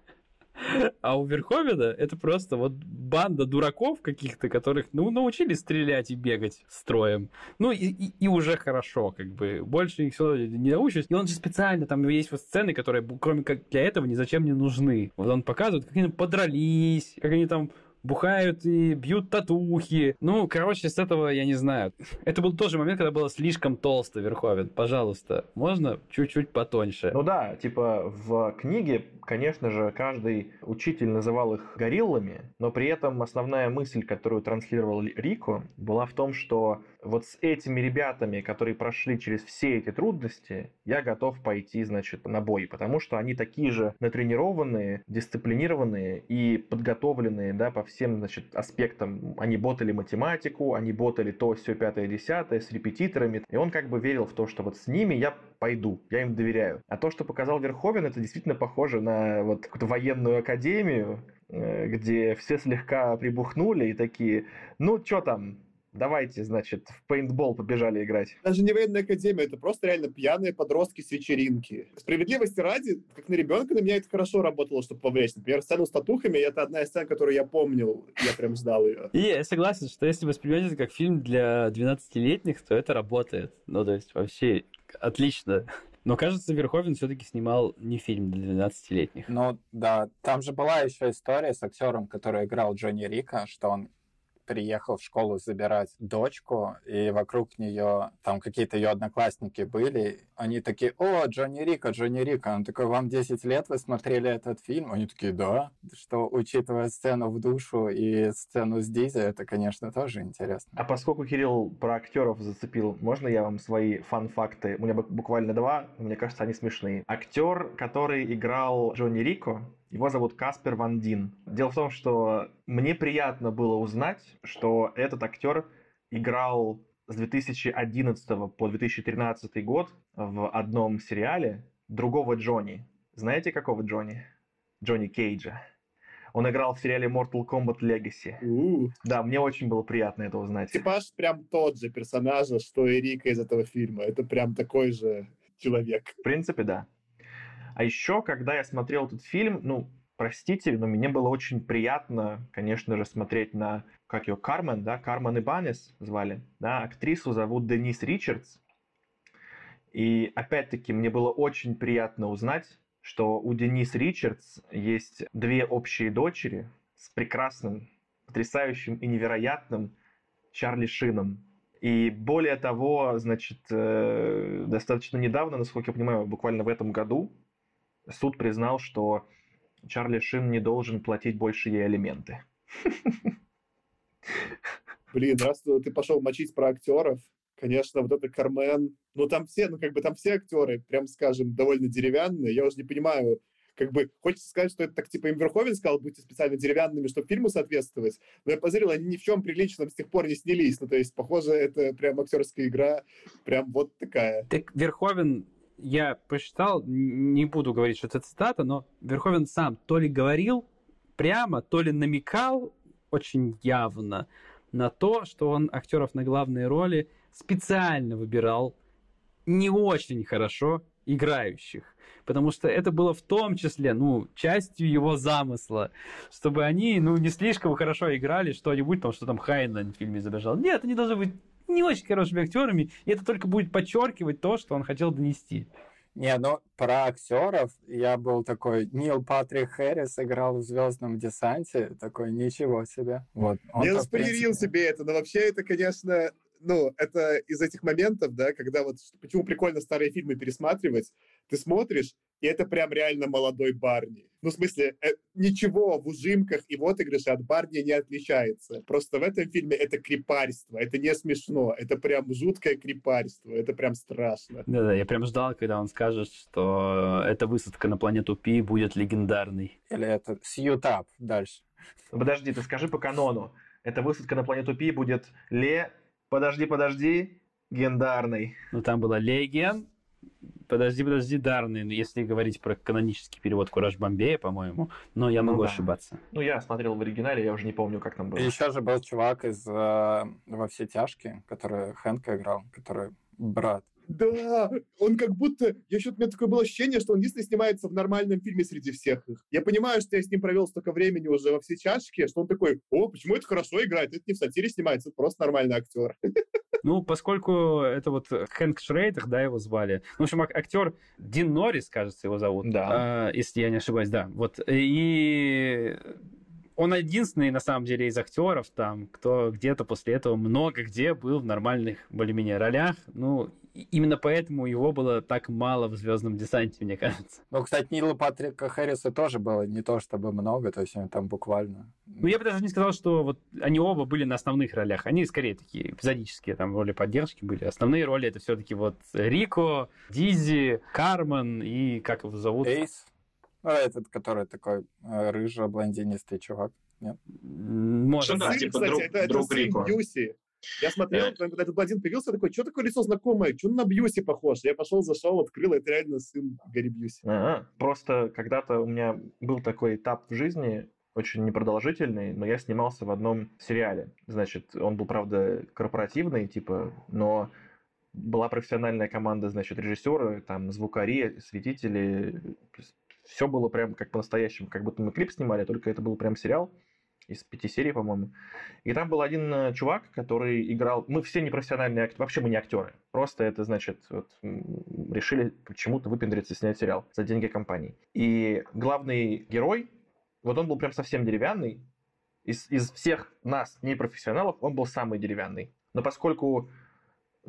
А у Верховена это просто вот банда дураков каких-то, которых, ну, научились стрелять и бегать строем. Ну, и, и, и уже хорошо, как бы. Больше их все не научишь. И он же специально, там есть вот сцены, которые, кроме как для этого, ни зачем не нужны. Вот он показывает, как они подрались, как они там бухают и бьют татухи. Ну, короче, с этого я не знаю. Это был тоже момент, когда было слишком толсто Верховен. Пожалуйста, можно чуть-чуть потоньше. Ну да, типа в книге, конечно же, каждый учитель называл их гориллами, но при этом основная мысль, которую транслировал Рико, была в том, что вот с этими ребятами, которые прошли через все эти трудности, я готов пойти, значит, на бой, потому что они такие же натренированные, дисциплинированные и подготовленные, да, по всем, значит, аспектам. Они ботали математику, они ботали то, все, пятое, десятое, с репетиторами. И он как бы верил в то, что вот с ними я пойду, я им доверяю. А то, что показал Верховен, это действительно похоже на вот какую-то военную академию, э, где все слегка прибухнули и такие, ну, что там, Давайте, значит, в пейнтбол побежали играть. Даже не военная академия, это просто реально пьяные подростки с вечеринки. Справедливости ради, как на ребенка, на меня это хорошо работало, чтобы повлечь. Например, сцену с татухами, это одна из сцен, которую я помнил, я прям ждал ее. И я согласен, что если воспринимать это как фильм для 12-летних, то это работает. Ну, то есть вообще отлично. Но кажется, Верховен все-таки снимал не фильм для 12-летних. Ну да, там же была еще история с актером, который играл Джонни Рика, что он приехал в школу забирать дочку, и вокруг нее там какие-то ее одноклассники были. Они такие, о, Джонни Рика, Джонни Рика. Он такой, вам 10 лет, вы смотрели этот фильм? Они такие, да. Что, учитывая сцену в душу и сцену с Дизи, это, конечно, тоже интересно. А поскольку Кирилл про актеров зацепил, можно я вам свои фан-факты? У меня буквально два, мне кажется, они смешные. Актер, который играл Джонни Рико, его зовут Каспер Ван Дин. Дело в том, что мне приятно было узнать, что этот актер играл с 2011 по 2013 год в одном сериале другого Джонни. Знаете, какого Джонни? Джонни Кейджа. Он играл в сериале Mortal Kombat Legacy. У-у. Да, мне очень было приятно это узнать. Типаж прям тот же персонажа, что и Рика из этого фильма. Это прям такой же человек. В принципе, да. А еще, когда я смотрел этот фильм, ну, простите, но мне было очень приятно, конечно же, смотреть на, как ее, Кармен, да, Кармен Ибанес звали, да, актрису зовут Денис Ричардс. И опять-таки мне было очень приятно узнать, что у Денис Ричардс есть две общие дочери с прекрасным, потрясающим и невероятным Чарли Шином. И более того, значит, э, достаточно недавно, насколько я понимаю, буквально в этом году, суд признал, что Чарли Шин не должен платить больше ей алименты. Блин, раз ты пошел мочить про актеров, конечно, вот это Кармен, ну там все, ну как бы там все актеры, прям скажем, довольно деревянные. Я уже не понимаю, как бы хочется сказать, что это так типа им Верховен сказал, будьте специально деревянными, чтобы фильму соответствовать. Но я посмотрел, они ни в чем приличном с тех пор не снялись. Ну то есть, похоже, это прям актерская игра, прям вот такая. Так Верховен я посчитал, не буду говорить, что это цитата, но Верховен сам то ли говорил прямо, то ли намекал очень явно на то, что он актеров на главные роли специально выбирал не очень хорошо играющих. Потому что это было в том числе, ну, частью его замысла, чтобы они, ну, не слишком хорошо играли что-нибудь, там, что там Хайнлайн в фильме изображал. Нет, они должны быть не очень хорошими актерами, и это только будет подчеркивать то, что он хотел донести. Не, ну про актеров я был такой, Нил Патрик Хэрис играл в Звездном десанте, такой, ничего себе. Вот. Я заспойлерил себе это, но вообще это, конечно, ну, это из этих моментов, да, когда вот, почему прикольно старые фильмы пересматривать, ты смотришь, и это прям реально молодой Барни. Ну, в смысле, э, ничего в ужимках и в отыгрыше от Барни не отличается. Просто в этом фильме это крепарство, это не смешно, это прям жуткое крепарство, это прям страшно. Да-да, я прям ждал, когда он скажет, что эта высадка на планету Пи будет легендарной. Или это Сьютап дальше. Подожди, ты скажи по канону. Эта высадка на планету Пи будет Ле... Подожди, подожди, гендарной. Ну, там была Леген, Подожди, подожди, Дарный, ну, если говорить про канонический перевод Кураж Бомбея, по-моему, но я Ну могу да. ошибаться. Ну, я смотрел в оригинале, я уже не помню, как там было. И еще же был чувак из э, «Во все тяжкие», который Хэнка играл, который брат. Да, он как будто... Я что-то у меня такое было ощущение, что он единственный снимается в нормальном фильме среди всех их. Я понимаю, что я с ним провел столько времени уже во все чашки, что он такой, о, почему это хорошо играет? Это не в сатире снимается, это просто нормальный актер. Ну, поскольку это вот Хэнк Шрейдер, да, его звали. Ну, в общем, ак- актер Дин Норрис, кажется, его зовут. Да. А, если я не ошибаюсь, да. Вот. И он единственный, на самом деле, из актеров, там, кто где-то после этого много где был в нормальных более-менее ролях. Ну, именно поэтому его было так мало в «Звездном десанте», мне кажется. Ну, кстати, Нила Патрика Хэрриса тоже было не то чтобы много, то есть он там буквально... Ну, я бы даже не сказал, что вот они оба были на основных ролях. Они скорее такие эпизодические, там, роли поддержки были. Основные роли это все-таки вот Рико, Дизи, Кармен и как его зовут? Эйс, ну, этот, который такой э, рыжий-блондинистый чувак. М, Может, да, Сын, типа кстати, друг- это, это друг сын Рико. Бьюси. Я смотрел, Э. когда этот блондин появился, такой, что такое лицо знакомое? Что он на Бьюси похож? Я пошел, зашел, открыл, это реально сын Гарри Бьюси. Ага. Просто когда-то у меня был такой этап в жизни, очень непродолжительный, но я снимался в одном сериале. Значит, он был, правда, корпоративный, типа, но была профессиональная команда, значит, режиссеры, там, звукари, светители. Все было прям как по-настоящему, как будто мы клип снимали, только это был прям сериал из пяти серий, по-моему. И там был один э, чувак, который играл... Мы все непрофессиональные актеры, вообще мы не актеры. Просто это, значит, вот, решили почему-то выпендриться и снять сериал за деньги компании. И главный герой, вот он был прям совсем деревянный. Из, из всех нас, непрофессионалов, он был самый деревянный. Но поскольку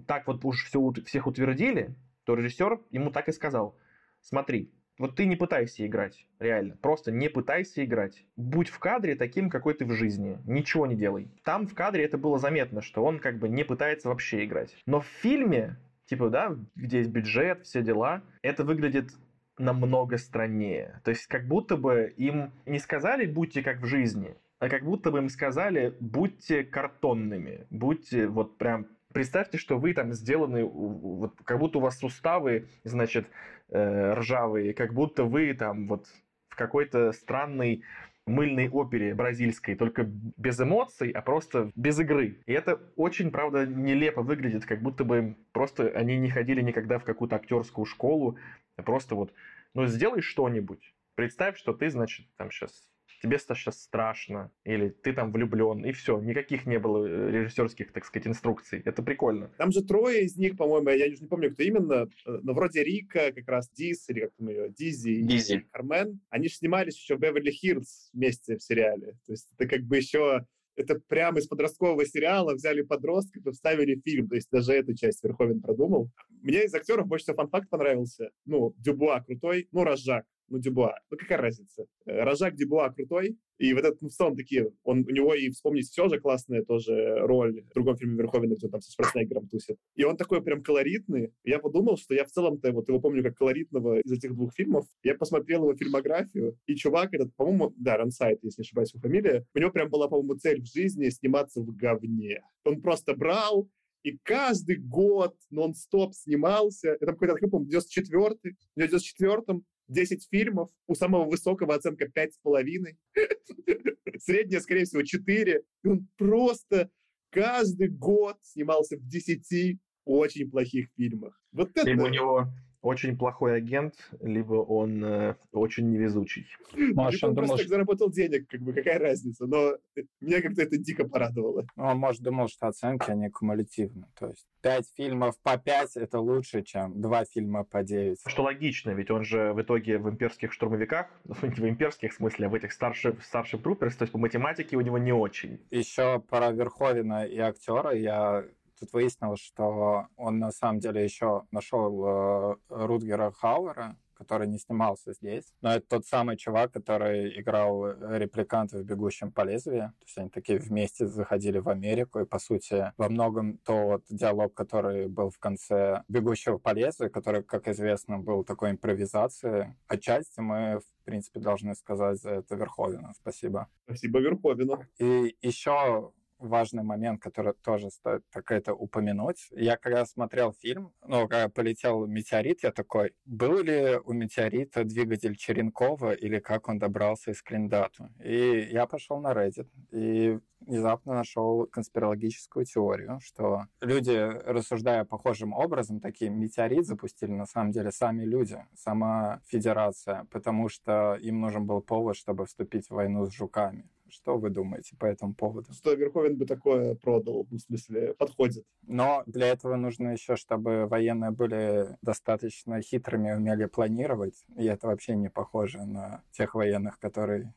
так вот уж все, всех утвердили, то режиссер ему так и сказал. Смотри, вот ты не пытайся играть, реально. Просто не пытайся играть. Будь в кадре таким, какой ты в жизни. Ничего не делай. Там в кадре это было заметно, что он как бы не пытается вообще играть. Но в фильме, типа, да, где есть бюджет, все дела, это выглядит намного страннее. То есть как будто бы им не сказали «будьте как в жизни», а как будто бы им сказали «будьте картонными», «будьте вот прям Представьте, что вы там сделаны, вот, как будто у вас суставы, значит, э, ржавые, как будто вы там вот в какой-то странной мыльной опере бразильской, только без эмоций, а просто без игры. И это очень, правда, нелепо выглядит, как будто бы просто они не ходили никогда в какую-то актерскую школу, а просто вот, ну, сделай что-нибудь. Представь, что ты, значит, там сейчас тебе сейчас страшно, или ты там влюблен, и все. Никаких не было э, режиссерских, так сказать, инструкций. Это прикольно. Там же трое из них, по-моему, я уже не помню, кто именно, э, но вроде Рика, как раз Диз, или как там ее, Дизи и Дизи. Кармен, они же снимались еще в Беверли Хиллз вместе в сериале. То есть это как бы еще это прямо из подросткового сериала взяли подростков и вставили фильм. То есть даже эту часть Верховен продумал. Мне из актеров больше всего фан-факт понравился. Ну, Дюбуа крутой, ну, Рожак, ну, Дюбуа. Ну, какая разница? Э, Рожак, Дюбуа крутой. И вот этот, ну, в целом такие, он, у него и «Вспомнить все» же классная тоже роль в другом фильме Верховена, где он там со Шварценеггером тусит. И он такой прям колоритный. Я подумал, что я в целом-то вот его помню как колоритного из этих двух фильмов. Я посмотрел его фильмографию, и чувак этот, по-моему, да, Рансайт, если не ошибаюсь, его фамилия, у него прям была, по-моему, цель в жизни сниматься в говне. Он просто брал, и каждый год нон-стоп снимался. Это какой-то, как я помню, 94-й. В 94-м 10 фильмов, у самого высокого оценка 5,5. Средняя, скорее всего, 4. И он просто каждый год снимался в 10 очень плохих фильмах. Вот это... Либо у него очень плохой агент, либо он э, очень невезучий. Может, он он думал, просто что... заработал денег, как бы, какая разница. Но меня как-то это дико порадовало. ну, Он, может, думал, что оценки, они кумулятивны. То есть пять фильмов по пять — это лучше, чем два фильма по девять. Что логично, ведь он же в итоге в имперских штурмовиках, ну, в имперских в смысле, а в этих старших, старших труперс, то есть по математике у него не очень. Еще про Верховина и актера я тут выяснил, что он на самом деле еще нашел э, Рутгера Хауэра, который не снимался здесь. Но это тот самый чувак, который играл репликанта в «Бегущем по лезвию». То есть они такие вместе заходили в Америку, и, по сути, во многом тот диалог, который был в конце «Бегущего по лезвию», который, как известно, был такой импровизацией, отчасти мы, в принципе, должны сказать за это Верховина. Спасибо. Спасибо Верховину. И еще важный момент, который тоже стоит так это упомянуть. Я когда смотрел фильм, ну, когда полетел метеорит, я такой, был ли у метеорита двигатель Черенкова или как он добрался из Клиндату? И я пошел на Reddit и внезапно нашел конспирологическую теорию, что люди, рассуждая похожим образом, такие метеорит запустили на самом деле сами люди, сама федерация, потому что им нужен был повод, чтобы вступить в войну с жуками. Что вы думаете по этому поводу? Что Верховен бы такое продал, в смысле, подходит. Но для этого нужно еще, чтобы военные были достаточно хитрыми, умели планировать. И это вообще не похоже на тех военных, которые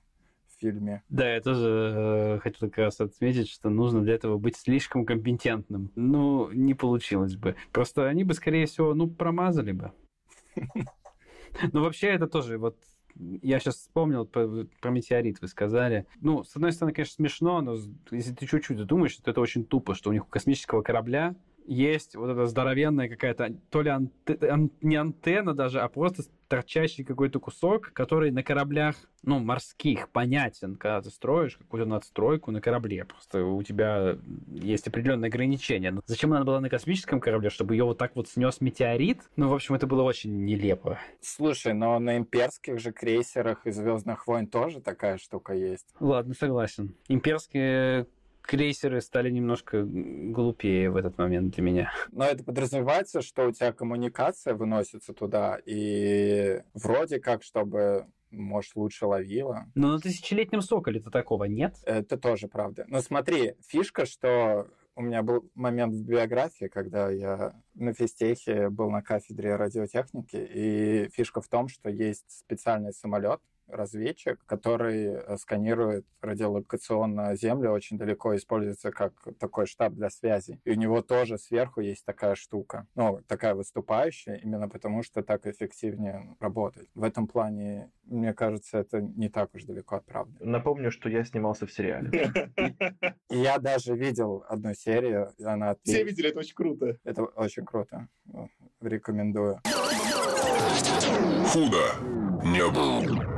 в фильме. Да, я тоже э, хотел как раз отметить, что нужно для этого быть слишком компетентным. Ну, не получилось бы. Просто они бы, скорее всего, ну, промазали бы. Ну, вообще, это тоже вот я сейчас вспомнил про, про метеорит, вы сказали. Ну, с одной стороны, конечно, смешно, но если ты чуть-чуть задумаешь, то это очень тупо, что у них у космического корабля есть вот эта здоровенная какая-то, то ли анте, ан, не антенна даже, а просто торчащий какой-то кусок, который на кораблях, ну, морских, понятен, когда ты строишь какую-то надстройку на корабле. Просто у тебя есть определенные ограничения. Но зачем она была на космическом корабле, чтобы ее вот так вот снес метеорит? Ну, в общем, это было очень нелепо. Слушай, но на имперских же крейсерах из Звездных войн тоже такая штука есть. Ладно, согласен. Имперские крейсеры стали немножко глупее в этот момент для меня. Но это подразумевается, что у тебя коммуникация выносится туда, и вроде как, чтобы может, лучше ловила. Но на тысячелетнем соколе-то такого нет? Это тоже правда. Но смотри, фишка, что у меня был момент в биографии, когда я на физтехе был на кафедре радиотехники, и фишка в том, что есть специальный самолет, разведчик, который э, сканирует радиолокационно Землю очень далеко, используется как такой штаб для связи. И у него тоже сверху есть такая штука, ну, такая выступающая, именно потому что так эффективнее работает. В этом плане, мне кажется, это не так уж далеко от правды. Напомню, что я снимался в сериале. Я даже видел одну серию, она... Все видели, это очень круто. Это очень круто. Рекомендую. Худо не было.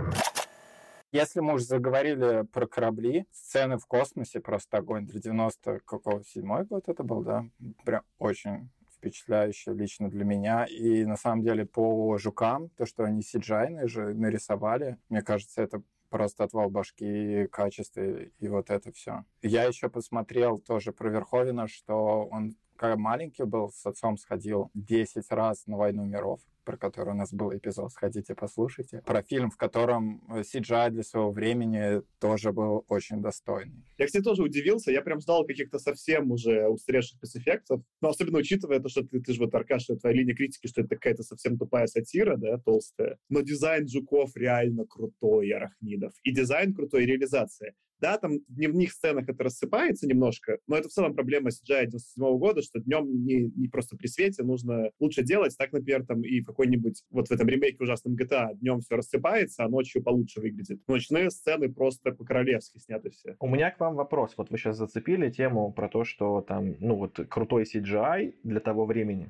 Если мы уже заговорили про корабли, сцены в космосе, просто огонь для 90 какого седьмой год это был, да? Прям очень впечатляюще лично для меня. И на самом деле по жукам, то, что они сиджайные же нарисовали, мне кажется, это просто отвал башки, качество и вот это все. Я еще посмотрел тоже про Верховина, что он когда маленький был, с отцом сходил 10 раз на «Войну миров», про который у нас был эпизод, сходите, послушайте. Про фильм, в котором CGI для своего времени тоже был очень достойный. Я, кстати, тоже удивился. Я прям ждал каких-то совсем уже устаревших спецэффектов. Но особенно учитывая то, что ты, ты же вот, Аркаш, твоя линия критики, что это какая-то совсем тупая сатира, да, толстая. Но дизайн жуков реально крутой, арахнидов. И дизайн крутой, и реализация. Да, там в дневных сценах это рассыпается немножко, но это в целом проблема CGI 97 -го года, что днем не, не просто при свете нужно лучше делать. Так, например, там и в какой-нибудь, вот в этом ремейке ужасном GTA днем все рассыпается, а ночью получше выглядит. Ночные сцены просто по-королевски сняты все. У меня к вам вопрос. Вот вы сейчас зацепили тему про то, что там, ну вот, крутой CGI для того времени.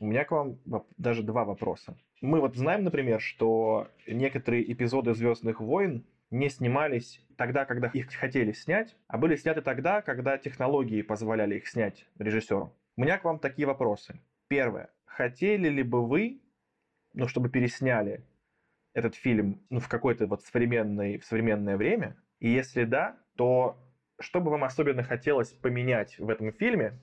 У меня к вам даже два вопроса. Мы вот знаем, например, что некоторые эпизоды Звездных войн не снимались тогда, когда их хотели снять, а были сняты тогда, когда технологии позволяли их снять режиссеру. У меня к вам такие вопросы. Первое. Хотели ли бы вы, ну, чтобы пересняли этот фильм ну, в какое-то вот современное, в современное время? И если да, то что бы вам особенно хотелось поменять в этом фильме,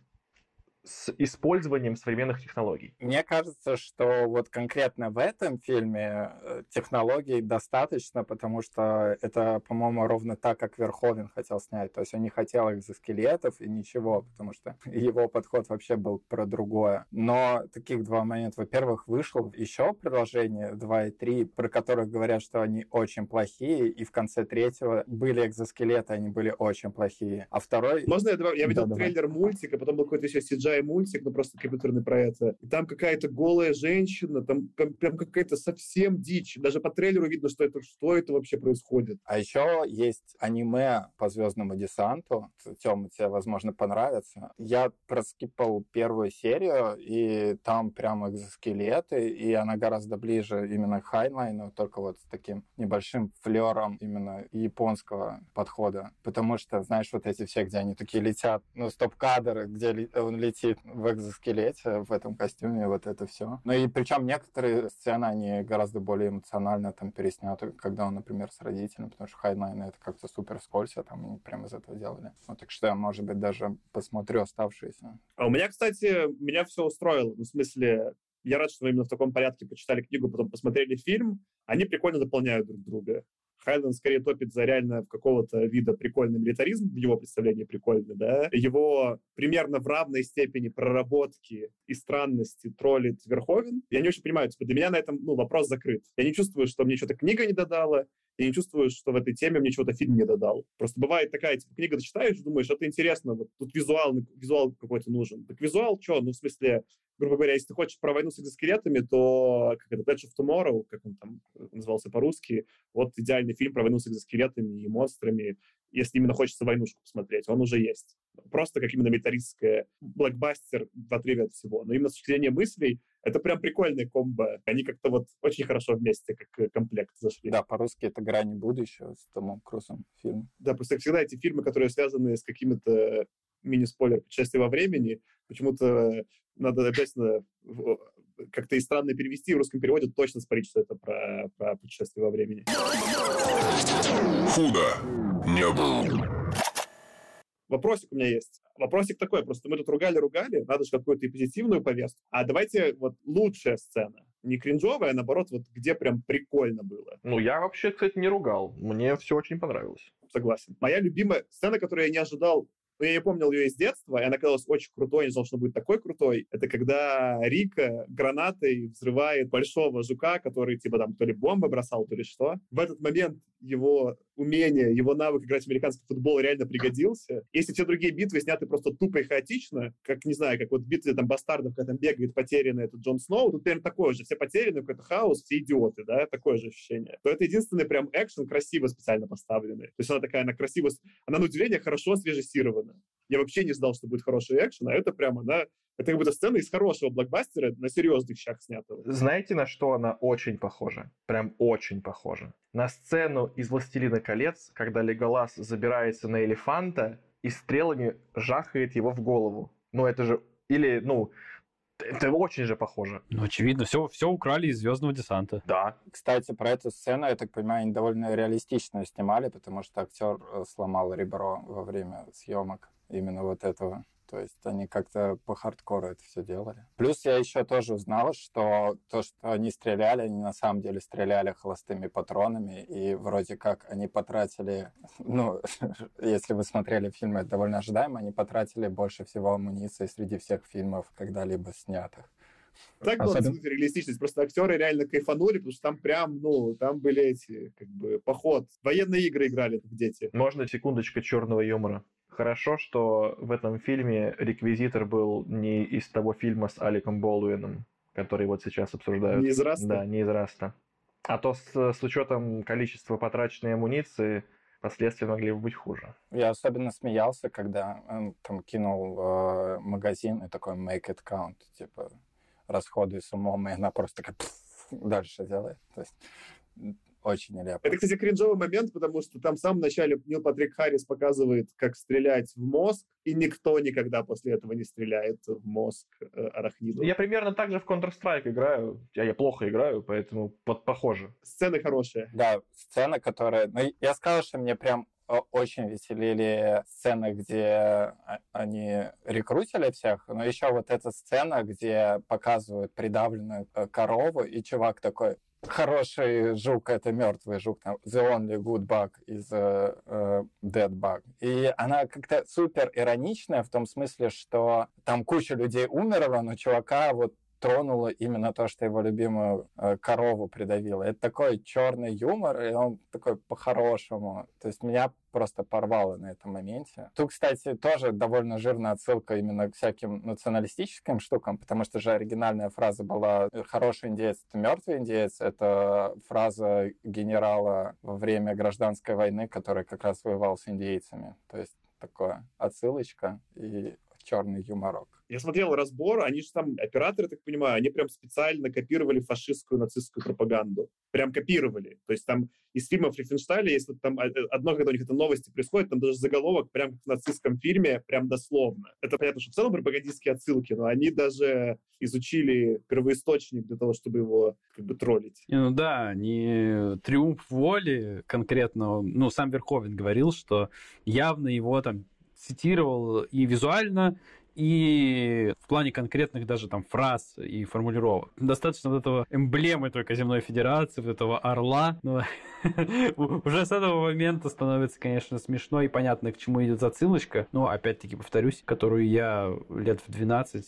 с использованием современных технологий. Мне кажется, что вот конкретно в этом фильме э, технологий достаточно, потому что это, по-моему, ровно так, как Верховен хотел снять. То есть он не хотел экзоскелетов и ничего, потому что его подход вообще был про другое. Но таких два момента. Во-первых, вышел еще продолжение 2 и 3, про которых говорят, что они очень плохие, и в конце третьего были экзоскелеты, они были очень плохие. А второй... Можно я, я видел да, трейлер давай. мультика, потом был какой-то еще CGI CGI-мультик, ну просто компьютерный про это. И там какая-то голая женщина, там прям, какая-то совсем дичь. Даже по трейлеру видно, что это, что это вообще происходит. А еще есть аниме по Звездному десанту. Тёма, тебе, возможно, понравится. Я проскипал первую серию, и там прям экзоскелеты, и она гораздо ближе именно к Хайнлайну, только вот с таким небольшим флером именно японского подхода. Потому что, знаешь, вот эти все, где они такие летят, ну, стоп-кадры, где он летит в экзоскелете, в этом костюме, вот это все. Ну и причем некоторые сцены, они гораздо более эмоционально там пересняты, когда он, например, с родителем, потому что Хайнлайн это как-то супер вскользь, там они прям из этого делали. Ну, так что я, может быть, даже посмотрю оставшиеся. А у меня, кстати, меня все устроило. Ну, в смысле, я рад, что вы именно в таком порядке почитали книгу, потом посмотрели фильм. Они прикольно дополняют друг друга. Хайнлайн скорее топит за реально какого-то вида прикольный милитаризм, в его представлении прикольный, да. Его примерно в равной степени проработки и странности троллит Верховен. Я не очень понимаю, типа, для меня на этом ну, вопрос закрыт. Я не чувствую, что мне что-то книга не додала, я не чувствую, что в этой теме мне чего-то фильм не додал. Просто бывает такая, типа, книга ты читаешь, думаешь, это интересно, вот тут визуал, визуал какой-то нужен. Так визуал что? Ну, в смысле, грубо говоря, если ты хочешь про войну с экзоскелетами, то как это, Dead of Tomorrow, как он там назывался по-русски, вот идеальный фильм про войну с экзоскелетами и монстрами, если именно хочется войнушку посмотреть, он уже есть. Просто как именно металлистская блокбастер в отрыве от всего. Но именно с точки зрения мыслей, это прям прикольная комбо. Они как-то вот очень хорошо вместе, как комплект зашли. Да, по-русски это «Грани будущего» с Томом Крузом фильм. Да, просто всегда эти фильмы, которые связаны с какими-то мини-спойлер путешествия во времени, почему-то надо обязательно как-то и странно перевести в русском переводе, точно спорить, что это про, про путешествие во времени. Худо не был. Вопросик у меня есть. Вопросик такой, просто мы тут ругали-ругали, надо же какую-то и позитивную повестку. А давайте вот лучшая сцена. Не кринжовая, а наоборот, вот где прям прикольно было. Ну, я вообще, кстати, не ругал. Мне все очень понравилось. Согласен. Моя любимая сцена, которую я не ожидал но я не помнил ее из детства, и она казалась очень крутой, не знал, что будет такой крутой. Это когда Рика гранатой взрывает большого жука, который типа там то ли бомбы бросал, то ли что. В этот момент его умение, его навык играть в американский футбол реально пригодился. Если все другие битвы сняты просто тупо и хаотично, как, не знаю, как вот битвы там бастардов, когда там бегает потерянный этот Джон Сноу, тут примерно такое же. Все потеряны, какой-то хаос, все идиоты, да, такое же ощущение. То это единственный прям экшен красиво специально поставленный. То есть она такая, она красиво, она на удивление хорошо срежиссирована. Я вообще не знал, что будет хороший экшен, а это прям она это как будто сцена из хорошего блокбастера на серьезных щах снятого. Знаете, на что она очень похожа? Прям очень похожа. На сцену из «Властелина колец», когда Леголас забирается на элефанта и стрелами жахает его в голову. Ну, это же... Или, ну, это очень же похоже. Ну, очевидно, все, все украли из Звездного десанта. Да. Кстати, про эту сцену, я так понимаю, они довольно реалистично снимали, потому что актер э, сломал ребро во время съемок именно вот этого. То есть они как-то по хардкору это все делали. Плюс я еще тоже узнал, что то, что они стреляли, они на самом деле стреляли холостыми патронами, и вроде как они потратили, ну, если вы смотрели фильм, это довольно ожидаемо, они потратили больше всего амуниции среди всех фильмов, когда-либо снятых. Так было Особенно... реалистичность. Просто актеры реально кайфанули, потому что там прям, ну, там были эти, как бы, поход. Военные игры играли, как дети. Можно секундочка черного юмора? Хорошо, что в этом фильме реквизитор был не из того фильма с Аликом Болуином, который вот сейчас обсуждают. Не из Раста? Да, не из Раста. А то с, с учетом количества потраченной амуниции последствия могли бы быть хуже. Я особенно смеялся, когда он там кинул э, магазин и такой make it count, типа расходуй с умом, и она просто такая дальше делает. То есть очень нелепо. Это, кстати, кринжовый момент, потому что там в самом начале Нил Патрик Харрис показывает, как стрелять в мозг, и никто никогда после этого не стреляет в мозг э, арахниду. Я примерно так же в Counter-Strike играю. Я, я плохо играю, поэтому под, похоже. Сцены хорошие. Да, сцена, которая... Ну, я сказал, что мне прям очень веселили сцены, где они рекрутили всех, но еще вот эта сцена, где показывают придавленную э, корову, и чувак такой, хороший жук — это мертвый жук, там, the only good bug is a, a dead bug. И она как-то супер ироничная в том смысле, что там куча людей умерла, но чувака вот тронуло именно то, что его любимую э, корову придавило. Это такой черный юмор, и он такой по-хорошему. То есть меня просто порвало на этом моменте. Тут, кстати, тоже довольно жирная отсылка именно к всяким националистическим штукам, потому что же оригинальная фраза была «хороший индеец — это мертвый индеец». Это фраза генерала во время гражданской войны, который как раз воевал с индейцами. То есть такое отсылочка и черный юморок. Я смотрел разбор, они же там, операторы, так понимаю, они прям специально копировали фашистскую, нацистскую пропаганду. Прям копировали. То есть там из фильмов Рифеншталя, если там э, э, одно, когда у них это новости происходит, там даже заголовок прям как в нацистском фильме, прям дословно. Это понятно, что в целом пропагандистские отсылки, но они даже изучили первоисточник для того, чтобы его как бы троллить. Ну да, не триумф воли конкретно, ну сам Верховен говорил, что явно его там цитировал и визуально, и в плане конкретных даже там фраз и формулировок. Достаточно вот этого эмблемы только Земной Федерации, вот этого орла. Но уже с этого момента становится, конечно, смешно и понятно, к чему идет зацилочка. Но, опять-таки, повторюсь, которую я лет в 12-14,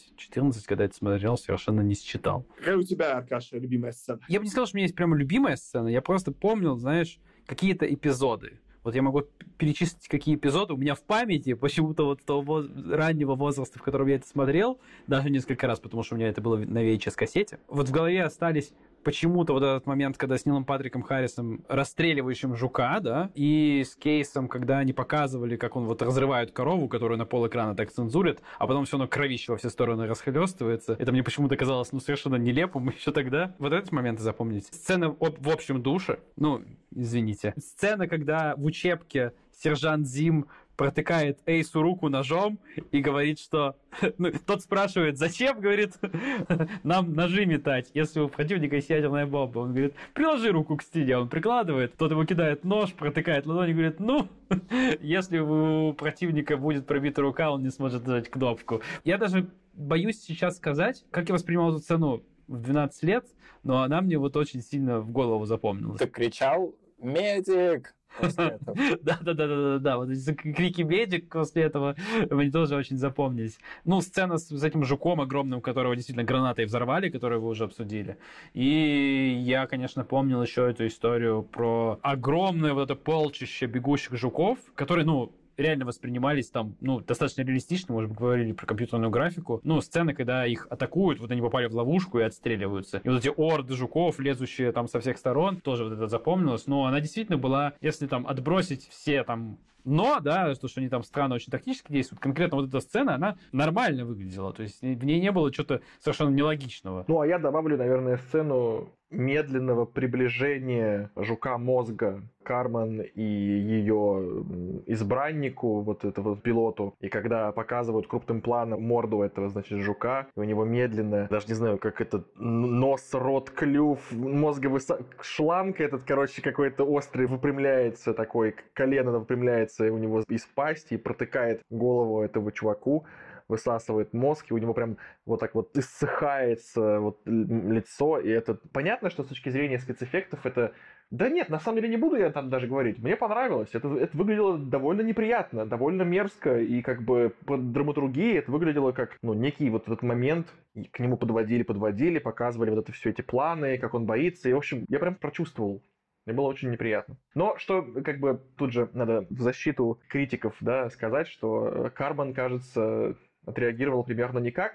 когда это смотрел, совершенно не считал. Какая у тебя, Аркаша, любимая сцена? Я бы не сказал, что у меня есть прямо любимая сцена. Я просто помнил, знаешь, какие-то эпизоды. Вот я могу перечислить, какие эпизоды у меня в памяти, почему-то вот того раннего возраста, в котором я это смотрел, даже несколько раз, потому что у меня это было на VHS-кассете. Вот в голове остались почему-то вот этот момент, когда с Нилом Патриком Харрисом расстреливающим жука, да, и с кейсом, когда они показывали, как он вот разрывает корову, которую на пол экрана так цензурит, а потом все равно кровище во все стороны расхлестывается. Это мне почему-то казалось, ну, совершенно нелепым еще тогда. Вот этот момент запомнить. Сцена в общем душе, ну, извините. Сцена, когда в учебке сержант Зим протыкает Эйсу руку ножом и говорит, что... Ну, тот спрашивает, зачем, говорит, нам ножи метать, если у противника есть ядерная бомба. Он говорит, приложи руку к стене. Он прикладывает, тот ему кидает нож, протыкает ладонь и говорит, ну, если у противника будет пробита рука, он не сможет нажать кнопку. Я даже боюсь сейчас сказать, как я воспринимал эту сцену в 12 лет, но она мне вот очень сильно в голову запомнилась. Ты кричал «Медик!» Да-да-да-да-да, вот эти крики медик после этого мне тоже очень запомнились. Ну, сцена с, с этим жуком огромным, которого действительно гранатой взорвали, которую вы уже обсудили. И я, конечно, помнил еще эту историю про огромное вот это полчище бегущих жуков, которые, ну, реально воспринимались там, ну, достаточно реалистично, может быть, говорили про компьютерную графику. Ну, сцены, когда их атакуют, вот они попали в ловушку и отстреливаются. И вот эти орды жуков, лезущие там со всех сторон, тоже вот это запомнилось. Но она действительно была, если там отбросить все там но, да, то, что они там странно очень тактически действуют, конкретно вот эта сцена, она нормально выглядела. То есть в ней не было чего-то совершенно нелогичного. Ну, а я добавлю, наверное, сцену медленного приближения жука мозга Карман и ее избраннику, вот этого пилоту, и когда показывают крупным планом морду этого, значит, жука, и у него медленно, даже не знаю, как это, нос, рот, клюв, мозговый шланг этот, короче, какой-то острый выпрямляется такой, колено выпрямляется у него из пасти и протыкает голову этого чуваку, высасывает мозг, и у него прям вот так вот иссыхается вот лицо, и это понятно, что с точки зрения спецэффектов это да нет, на самом деле не буду я там даже говорить. Мне понравилось. Это, это выглядело довольно неприятно, довольно мерзко. И как бы по драматургии это выглядело как ну, некий вот этот момент. К нему подводили, подводили, показывали вот это все эти планы, как он боится. И, в общем, я прям прочувствовал мне было очень неприятно. Но что, как бы, тут же надо в защиту критиков, да, сказать, что Карман, кажется, отреагировал примерно никак.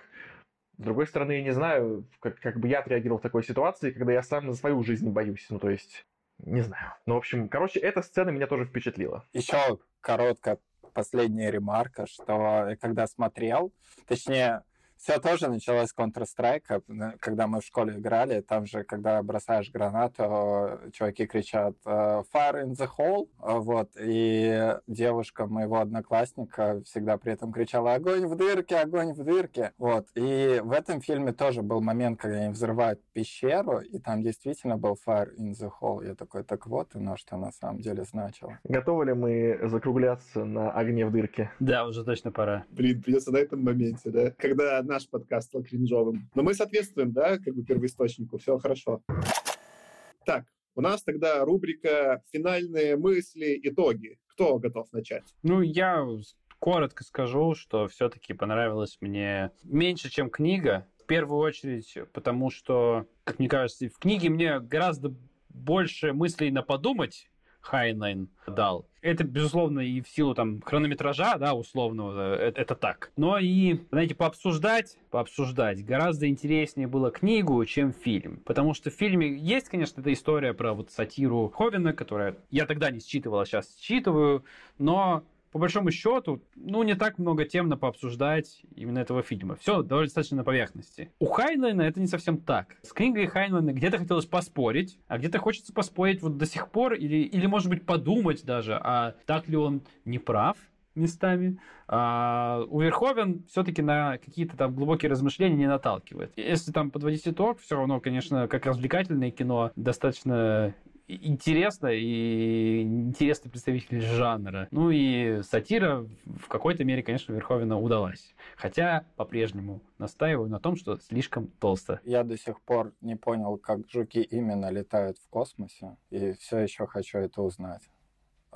С другой стороны, я не знаю, как, как бы я отреагировал в такой ситуации, когда я сам за свою жизнь боюсь. Ну, то есть, не знаю. Ну, в общем, короче, эта сцена меня тоже впечатлила. Еще короткая последняя ремарка, что когда смотрел, точнее, все тоже началось с Counter-Strike, когда мы в школе играли. Там же, когда бросаешь гранату, чуваки кричат э, «Fire in the hole!» вот, И девушка моего одноклассника всегда при этом кричала «Огонь в дырке! Огонь в дырке!» Вот. И в этом фильме тоже был момент, когда они взрывают пещеру, и там действительно был «Fire in the hole!» Я такой «Так вот оно, что на самом деле значило». Готовы ли мы закругляться на огне в дырке? Да, уже точно пора. Блин, придется на этом моменте, да? Когда наш подкаст стал кринжовым. Но мы соответствуем, да, как бы первоисточнику, все хорошо. Так, у нас тогда рубрика «Финальные мысли, итоги». Кто готов начать? Ну, я коротко скажу, что все-таки понравилось мне меньше, чем книга. первую очередь, потому что, как мне кажется, в книге мне гораздо больше мыслей на подумать Хайнлайн дал. Это, безусловно, и в силу там хронометража, да, условного, это, это так. Но и, знаете, пообсуждать, пообсуждать гораздо интереснее было книгу, чем фильм. Потому что в фильме есть, конечно, эта история про вот сатиру Верховена, которая я тогда не считывал, а сейчас считываю, но по большому счету, ну, не так много тем на пообсуждать именно этого фильма. Все довольно достаточно на поверхности. У Хайнлайна это не совсем так. С книгой Хайнлайна где-то хотелось поспорить, а где-то хочется поспорить вот до сих пор, или, или может быть, подумать даже, а так ли он не прав, местами. А у Верховен все-таки на какие-то там глубокие размышления не наталкивает. Если там подводить итог, все равно, конечно, как развлекательное кино достаточно интересно и интересный представитель жанра. Ну и сатира в какой-то мере, конечно, Верховина удалась. Хотя по-прежнему настаиваю на том, что слишком толсто. Я до сих пор не понял, как жуки именно летают в космосе, и все еще хочу это узнать.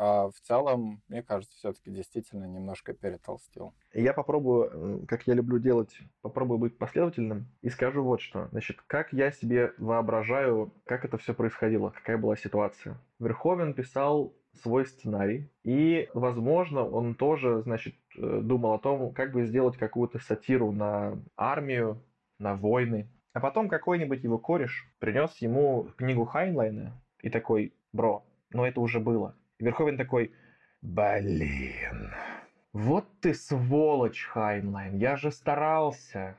А в целом, мне кажется, все-таки действительно немножко перетолстел. Я попробую, как я люблю делать, попробую быть последовательным и скажу вот что. Значит, как я себе воображаю, как это все происходило, какая была ситуация. Верховен писал свой сценарий, и, возможно, он тоже, значит, э, думал о том, как бы сделать какую-то сатиру на армию, на войны. А потом какой-нибудь его кореш принес ему книгу Хайнлайна и такой, бро, но это уже было. И Верховен такой, блин, вот ты сволочь, Хайнлайн, я же старался,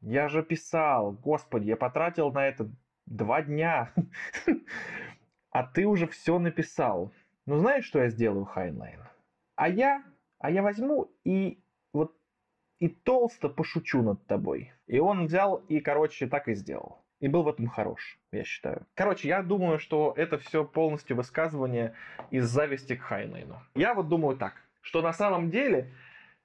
я же писал, господи, я потратил на это два дня, а ты уже все написал. Ну знаешь, что я сделаю, Хайнлайн? А я, а я возьму и вот и толсто пошучу над тобой. И он взял и, короче, так и сделал и был в этом хорош, я считаю. Короче, я думаю, что это все полностью высказывание из зависти к Хайнлайну. Я вот думаю так, что на самом деле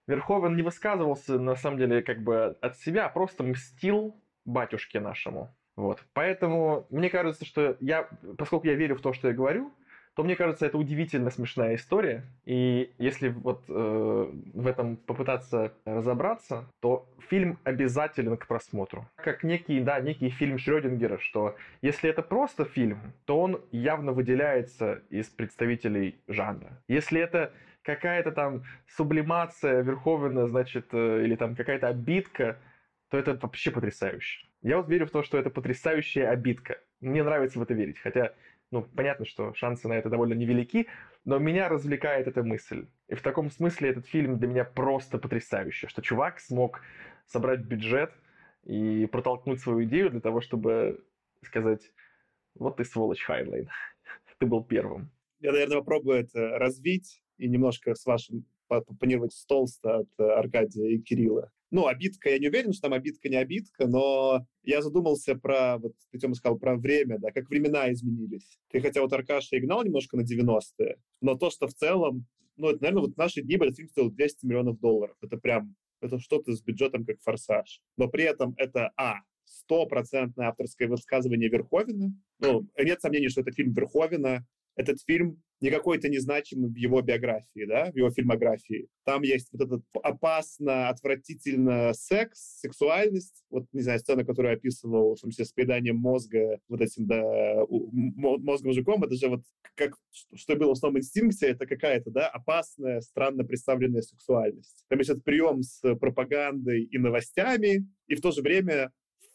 Верховен не высказывался, на самом деле, как бы от себя, а просто мстил батюшке нашему. Вот. Поэтому мне кажется, что я, поскольку я верю в то, что я говорю, то мне кажется, это удивительно смешная история. И если вот э, в этом попытаться разобраться, то фильм обязателен к просмотру. Как некий, да, некий фильм Шрёдингера, что если это просто фильм, то он явно выделяется из представителей жанра. Если это какая-то там сублимация Верховена, значит, э, или там какая-то обидка, то это вообще потрясающе. Я вот верю в то, что это потрясающая обидка. Мне нравится в это верить, хотя ну, понятно, что шансы на это довольно невелики, но меня развлекает эта мысль. И в таком смысле этот фильм для меня просто потрясающий, что чувак смог собрать бюджет и протолкнуть свою идею для того, чтобы сказать, вот ты сволочь, Хайнлайн, ты был первым. Я, наверное, попробую это развить и немножко с вашим попонировать стол от э, Аркадия и Кирилла. Ну, обидка, я не уверен, что там обидка не обидка, но я задумался про, вот ты, Тёма, сказал про время, да, как времена изменились. Ты хотя вот Аркаша и гнал немножко на 90-е, но то, что в целом, ну, это, наверное, вот в наши дни этот фильм стоил 200 миллионов долларов. Это прям, это что-то с бюджетом как «Форсаж». Но при этом это, а, стопроцентное авторское высказывание Верховина. Ну, нет сомнений, что это фильм Верховина. Этот фильм не какой-то незначимый в его биографии, да, в его фильмографии. Там есть вот этот опасно, отвратительно секс, сексуальность. Вот, не знаю, сцена, которую я описывал, в смысле, с поеданием мозга вот этим, да, мозгом жуком, это же вот как, что было в основном инстинкте, это какая-то, да, опасная, странно представленная сексуальность. Там есть этот прием с пропагандой и новостями, и в то же время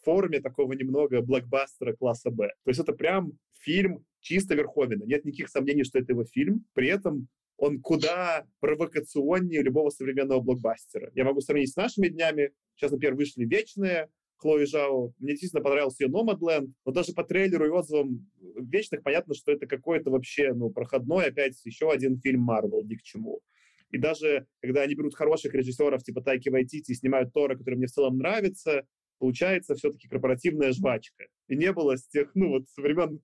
форме такого немного блокбастера класса Б. То есть это прям фильм чисто Верховина. Нет никаких сомнений, что это его фильм. При этом он куда провокационнее любого современного блокбастера. Я могу сравнить с нашими днями. Сейчас, например, вышли «Вечные», Хлои Жао. Мне действительно понравился ее Nomadland, но даже по трейлеру и отзывам «Вечных» понятно, что это какой-то вообще, ну, проходной, опять еще один фильм Марвел, ни к чему. И даже когда они берут хороших режиссеров, типа Тайки Вайтити, и снимают Тора, который мне в целом нравится, получается все-таки корпоративная жвачка. И не было с тех, ну, вот, со времен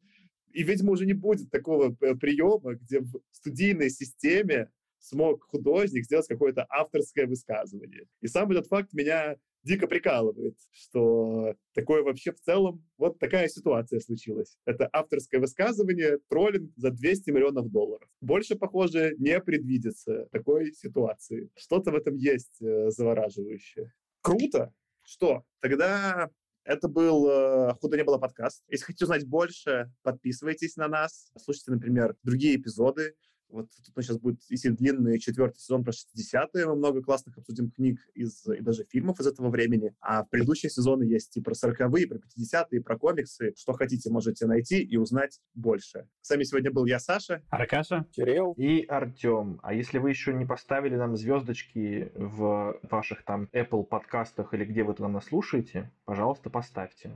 и, видимо, уже не будет такого э, приема, где в студийной системе смог художник сделать какое-то авторское высказывание. И сам этот факт меня дико прикалывает, что такое вообще в целом, вот такая ситуация случилась. Это авторское высказывание, троллинг за 200 миллионов долларов. Больше, похоже, не предвидится такой ситуации. Что-то в этом есть э, завораживающее. Круто, Что, тогда это был э, «Худо не было» подкаст. Если хотите узнать больше, подписывайтесь на нас, слушайте, например, другие эпизоды. Вот тут у нас сейчас будет, если длинный четвертый сезон про 60-е, мы много классных обсудим книг из, и даже фильмов из этого времени. А в предыдущие сезоны есть и про 40-е, и про 50-е, и про комиксы. Что хотите, можете найти и узнать больше. С вами сегодня был я, Саша. Аркаша. Кирилл. И Артем. А если вы еще не поставили нам звездочки в ваших там Apple подкастах или где вы там нас слушаете, пожалуйста, поставьте.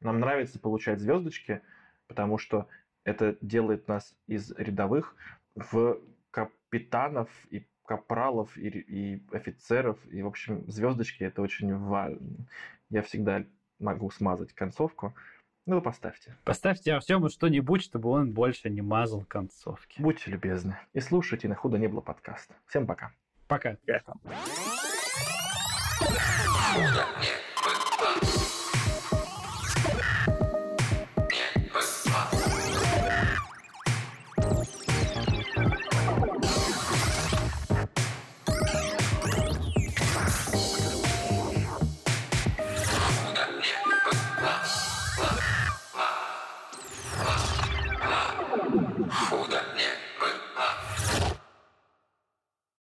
Нам нравится получать звездочки, потому что это делает нас из рядовых в капитанов и капралов и, и офицеров. И, в общем, звездочки это очень важно. Я всегда могу смазать концовку. Ну, вы поставьте. Поставьте Артему что-нибудь, чтобы он больше не мазал концовки. Будьте любезны. И слушайте, на худо не было подкаста. Всем пока. Пока. Худо